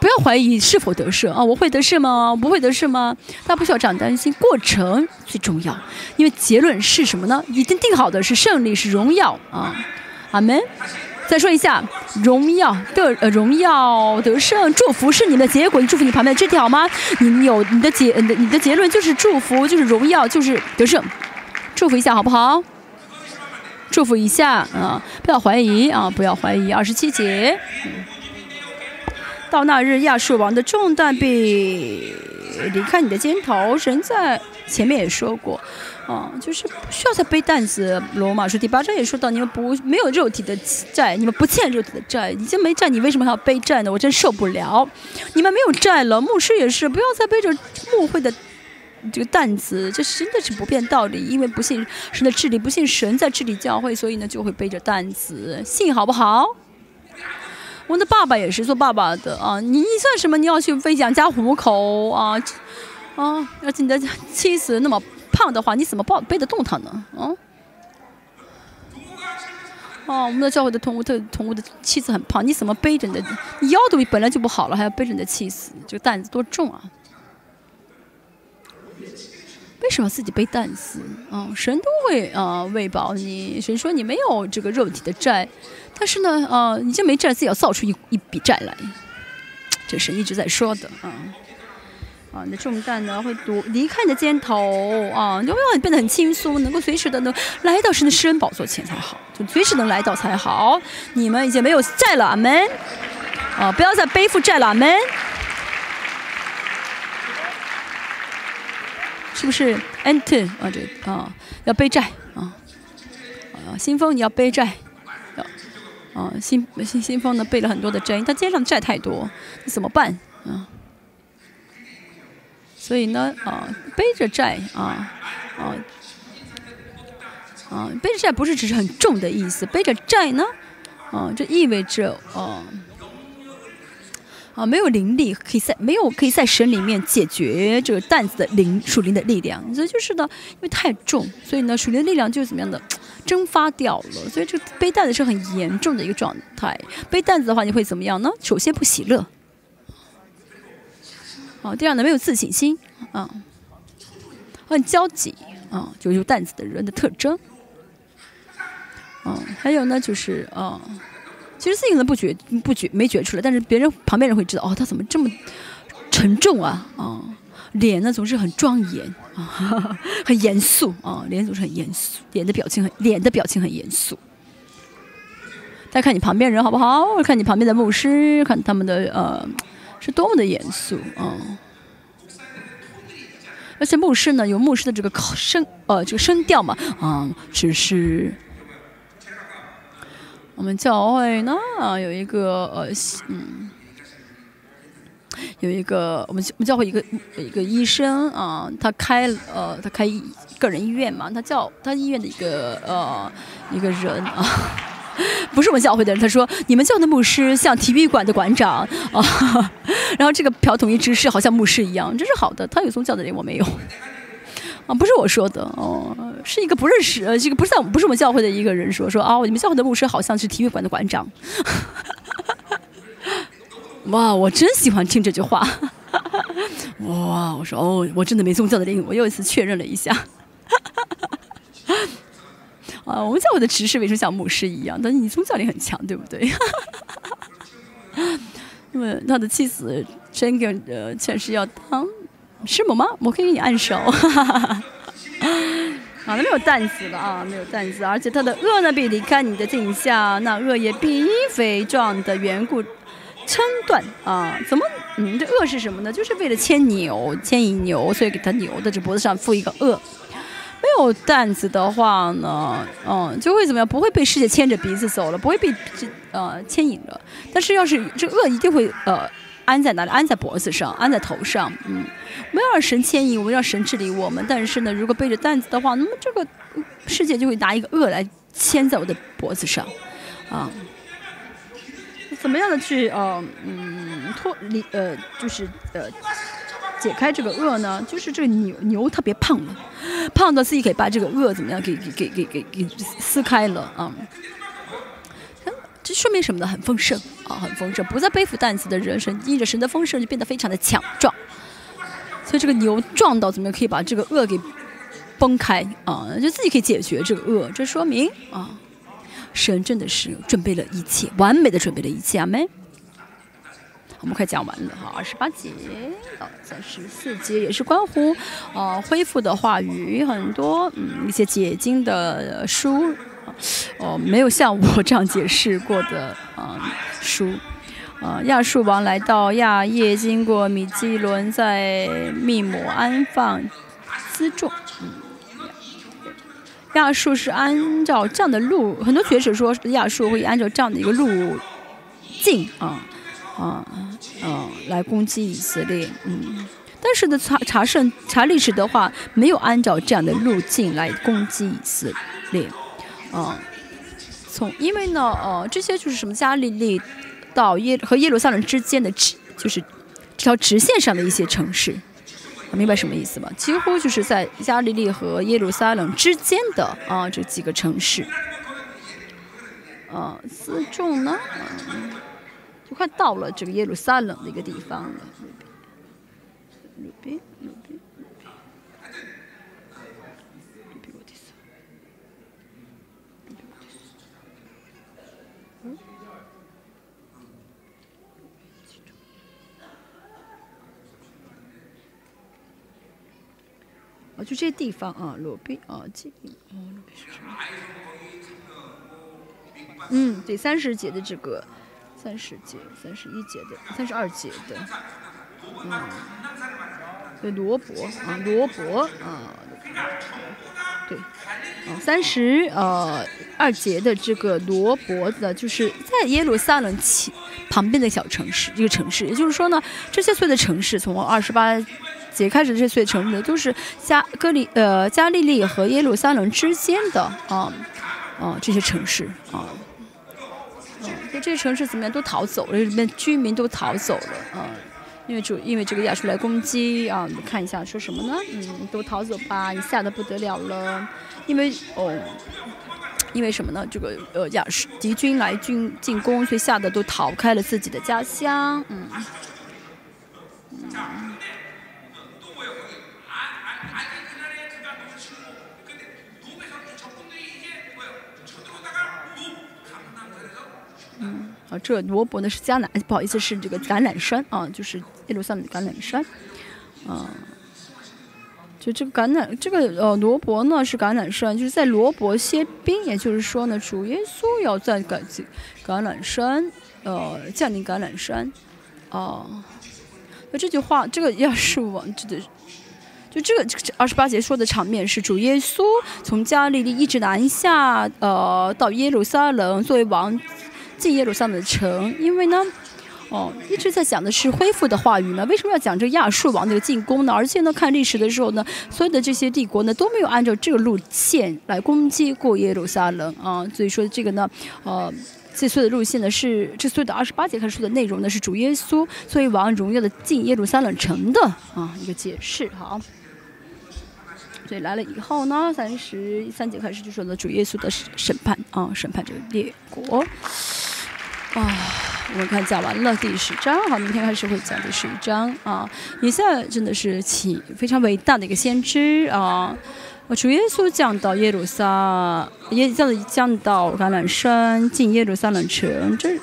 不要怀疑是否得胜啊！我会得胜吗？不会得胜吗？大家不需要这样担心，过程最重要，因为结论是什么呢？已经定好的是胜利，是荣耀啊！阿门。再说一下，荣耀的呃荣耀得胜，祝福是你的结果。你祝福你旁边的这条吗？你有你的结你的你的结论就是祝福，就是荣耀，就是得胜。祝福一下好不好？祝福一下啊！不要怀疑啊！不要怀疑。二十七节。嗯到那日，亚述王的重担必离开你的肩头。神在前面也说过，啊、就是不需要再背担子。罗马书第八章也说到，你们不没有肉体的债，你们不欠肉体的债，已经没债，你为什么还要背债呢？我真受不了。你们没有债了，牧师也是，不要再背着牧会的。这个担子，这真的是不变道理，因为不信神的治理，不信神在治理教会，所以呢就会背着担子，信好不好？我们的爸爸也是做爸爸的啊，你你算什么？你要去为养家糊口啊啊！而且你的妻子那么胖的话，你怎么抱背得动她呢？啊？哦，我们的教会的同屋的同屋的妻子很胖，你怎么背着你的？你腰都本来就不好了，还要背着你的妻子，这个担子多重啊！为什么自己背担子？啊、神都会啊、喂饱你。神说你没有这个肉体的债，但是呢，啊、你就没债，自己要造出一一笔债来。这是一直在说的啊。啊，你的重担呢会独离开你的肩头啊，你就让你变得很轻松，能够随时的能来到神的施恩宝座前才好，就随时能来到才好。你们已经没有债了，阿门。啊，不要再背负债了，阿门。是不是 enter 啊？这啊，要背债啊啊！新风你要背债，啊新新新风呢背了很多的债，他肩上债太多，那怎么办啊？所以呢，啊，背着债啊，啊，啊，背着债不是只是很重的意思，背着债呢，啊，这意味着啊。啊，没有灵力可以在没有可以在神里面解决这个担子的灵属灵的力量，所以就是呢，因为太重，所以呢，属灵的力量就是怎么样的蒸发掉了，所以这背担子是很严重的一个状态。背担子的话，你会怎么样呢？首先不喜乐，啊，第二呢，没有自信心，啊，很焦急，啊，就有担子的人的特征，嗯，还有呢，就是啊。其实自己可能不觉不觉没觉出来，但是别人旁边人会知道哦，他怎么这么沉重啊啊，脸呢总是很庄严啊，很严肃啊，脸总是很严肃，脸的表情很脸的表情很严肃。再看你旁边人好不好？看你旁边的牧师，看他们的呃是多么的严肃啊！而且牧师呢有牧师的这个声呃这个声调嘛啊，只是。我们教会呢有一个呃嗯，有一个我们我们教会一个一个医生啊，他开呃他开个人医院嘛，他叫他医院的一个呃一个人啊，不是我们教会的人，他说你们教的牧师像体育馆的馆长啊，然后这个朴统一执事好像牧师一样，这是好的，他有宗教的人我没有。啊，不是我说的哦，是一个不认识呃，这个不是在不是我们教会的一个人说说啊，你们教会的牧师好像是体育馆的馆长。哇，我真喜欢听这句话。哇，我说哦，我真的没宗教的灵，我又一次确认了一下。啊，我们教会的执事为什么像牧师一样？但是你宗教力很强，对不对？那么他的妻子真个呃，确实要当。是母吗？我可以给你按手。啊，没有担子了啊，没有担子，而且他的恶呢，必离开你的镜像，那恶也必因肥壮的缘故撑断啊。怎么？嗯，这恶是什么呢？就是为了牵牛，牵引牛，所以给他牛的这脖子上附一个恶。没有担子的话呢，嗯，就会怎么样？不会被世界牵着鼻子走了，不会被这呃牵引了。但是要是这恶一定会呃。安在哪里？安在脖子上，安在头上。嗯，我们要让神牵引，我们要神治理我们。但是呢，如果背着担子的话，那么这个世界就会拿一个恶来牵在我的脖子上，啊，怎么样的去呃嗯脱离呃就是呃解开这个恶呢？就是这个牛牛特别胖了，胖到自己可以把这个恶怎么样给给给给给给撕开了啊。这说明什么呢？很丰盛啊，很丰盛。不再背负担子的人，神因着神的丰盛就变得非常的强壮。所以这个牛撞到怎么样可以把这个恶给崩开啊？就自己可以解决这个恶。这说明啊，神真的是准备了一切，完美的准备了一切。阿门。我们快讲完了哈，二十八节到三十四节也是关乎啊恢复的话语，很多嗯一些解经的书。哦，没有像我这样解释过的啊书，啊亚述王来到亚叶，经过米基伦，在密摩安放辎重。嗯，亚述是按照这样的路，很多学者说亚述会按照这样的一个路径啊啊啊来攻击以色列。嗯，但是呢查查圣查历史的话，没有按照这样的路径来攻击以色列。啊，从因为呢，呃，这些就是什么加利利到耶和耶路撒冷之间的直，就是这条直线上的一些城市，明白什么意思吗？几乎就是在加利利和耶路撒冷之间的啊这几个城市，啊，四众呢，就快到了这个耶路撒冷的一个地方了。就这些地方啊，罗宾啊，这哦，罗宾是什么？嗯，对，三十节的这个，三十节、三十一节的、三十二节的，嗯，对，罗伯啊，罗伯啊，对，啊，三十呃二节的这个罗伯的，就是在耶路撒冷起旁边的小城市，一个城市，也就是说呢，这些所有的城市从二十八。节开始这些城市都是加哥里呃加利利和耶路撒冷之间的啊啊这些城市啊。嗯，就这些城市怎么样都逃走了，里面居民都逃走了啊。因为主因为这个亚述来攻击啊，你看一下说什么呢？嗯，都逃走吧，你吓得不得了了。因为哦，因为什么呢？这个呃亚述敌军来军进攻，所以吓得都逃开了自己的家乡。嗯。嗯啊，这罗伯呢是迦南，不好意思，是这个橄榄山啊，就是耶路撒冷橄榄山，啊，就这个橄榄，这个呃罗伯呢是橄榄山，就是在罗伯歇兵，也就是说呢，主耶稣要在橄橄榄山，呃，降临橄榄山，啊，那这句话，这个要是我这个，就这个这二十八节说的场面是主耶稣从加利利一直南下，呃，到耶路撒冷作为王。进耶路撒冷的城，因为呢，哦，一直在讲的是恢复的话语呢。为什么要讲这亚述王那个进攻呢？而且呢，看历史的时候呢，所有的这些帝国呢都没有按照这个路线来攻击过耶路撒冷啊。所以说这个呢，呃，这所有的路线呢是这所有的二十八节开始的内容呢是主耶稣作为王荣耀的进耶路撒冷城的啊一个解释。好，所以来了以后呢，三十三节开始就说呢主耶稣的审判啊，审判这个列国。啊，我们看讲完了第十章，好，明天开始会讲第十一章啊。以下真的是起非常伟大的一个先知啊，主耶稣降到耶路撒，耶降降到橄榄山，进耶路撒冷城，这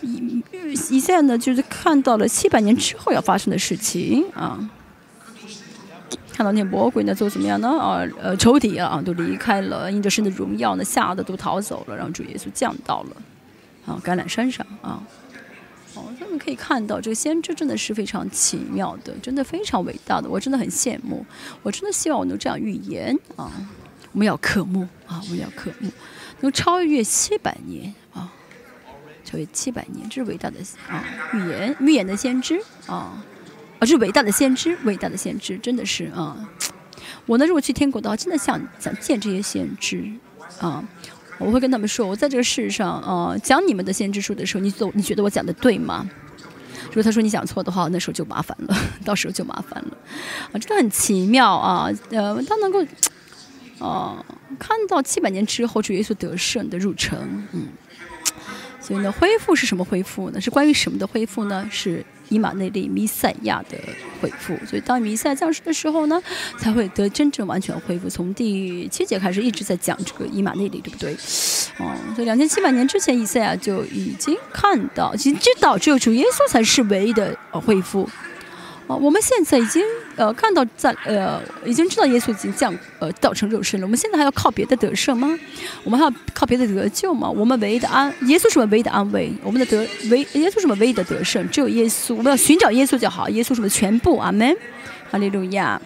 以以下呢就是看到了七百年之后要发生的事情啊。看到那魔鬼呢，做怎么样呢？啊，呃，仇敌啊都离开了，因着神的荣耀呢，吓得都逃走了，让主耶稣降到了。啊，橄榄山上啊，哦，他们可以看到这个先知真的是非常奇妙的，真的非常伟大的，我真的很羡慕，我真的希望我能这样预言啊，我们要渴慕啊，我们要渴慕，能超越七百年啊，超越七百年，这是伟大的啊预言，预言的先知啊，啊，这是伟大的先知，伟大的先知，真的是啊，我呢如果去天国的话，真的想想见这些先知啊。我会跟他们说，我在这个世上，呃，讲你们的先知书的时候，你走，你觉得我讲的对吗？如果他说你讲错的话，那时候就麻烦了，到时候就麻烦了，啊，真的很奇妙啊，呃，他能够，啊，看到七百年之后主耶稣得胜的入城，嗯，所以呢，恢复是什么恢复呢？是关于什么的恢复呢？是。以马内利弥赛亚的恢复，所以当弥赛亚降世的时候呢，才会得真正完全恢复。从第七节开始一直在讲这个以马内利，对不对？哦，所以两千七百年之前，以赛亚就已经看到，其实知道只有主耶稣才是唯一的恢复。哦，我们现在已经呃看到在呃已经知道耶稣已经降呃道成肉身了。我们现在还要靠别的得胜吗？我们还要靠别的得救吗？我们唯一的安，耶稣是我唯一的安慰。我们的得唯耶稣是我唯一的得胜，只有耶稣。我们要寻找耶稣就好，耶稣是我们全部。阿门，哈利路亚。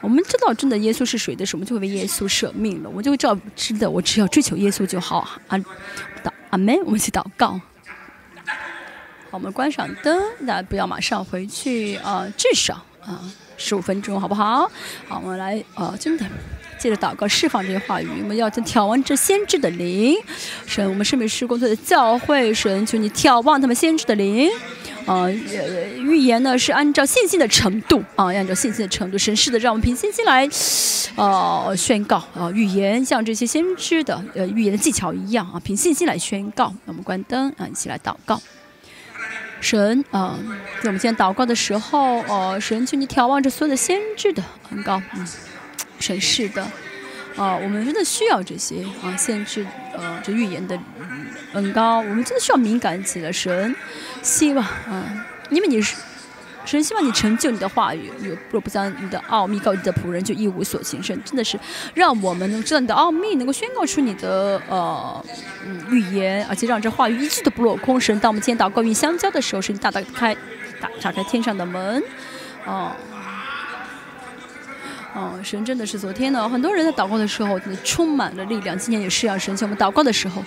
我们知道真的耶稣是谁的时候，我们就会为耶稣舍命了。我就会知道，真的我只要追求耶稣就好。阿阿门，我们去祷告。好，我们关上灯，大家不要马上回去啊，至少啊十五分钟，好不好？好，我们来啊，真的接着祷告，释放这些话语。我们要眺望这先知的灵，神，我们圣美师工作的教会，神，求你眺望他们先知的灵。啊，预言呢是按照信心的程度啊，按照信心的程度，神是的，让我们凭信心来呃宣告啊，预言像这些先知的呃预言的技巧一样啊，凭信心来宣告。那我们关灯啊，一起来祷告。神啊，在我们今天祷告的时候，呃，神求你眺望着所有的先知的很高，嗯，神是的，啊，我们真的需要这些啊，先知呃，这预言的恩高，我们真的需要敏感起来，神希望啊，因为你是。神希望你成就你的话语，若不将你的奥秘告诉你的仆人，就一无所行。神真的是让我们能知道你的奥秘，能够宣告出你的呃嗯预言，而且让这话语一句都不落空。神，当我们今天祷告与相交的时候，神大大开打打开天上的门，哦哦，神真的是昨天呢，很多人在祷告的时候充满了力量。今天也是啊，神请我们祷告的时候，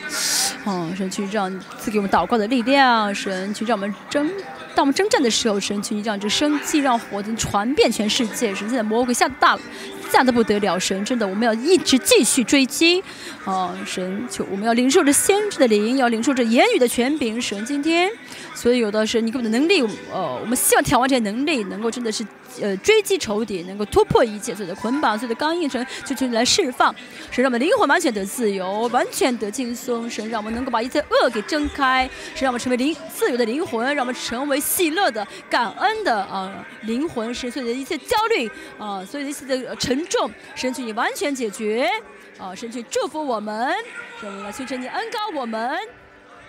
哦，神去让赐给我们祷告的力量，神去让我们争。当我们征战的时候，神求你让这生气，让火能传遍全世界。神现在魔鬼吓得大了，吓得不得了。神真的，我们要一直继续追击。啊，神就我们要领受着先知的灵，要领受着言语的权柄。神今天所以有的神你给我们的能力，呃，我们希望调完这些能力，能够真的是呃追击仇敌，能够突破一切所有的捆绑，所有的刚硬，神就求你来释放，神让我们灵魂完全得自由，完全得轻松。神让我们能够把一切恶给挣开，神让我们成为灵自由的灵魂，让我们成为喜乐的、感恩的啊、灵魂。神所有的一切焦虑啊、所有的一切的沉重，神求你完全解决。啊，神去祝福我们，神来求神你恩高我们，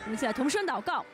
我们现在同声祷告。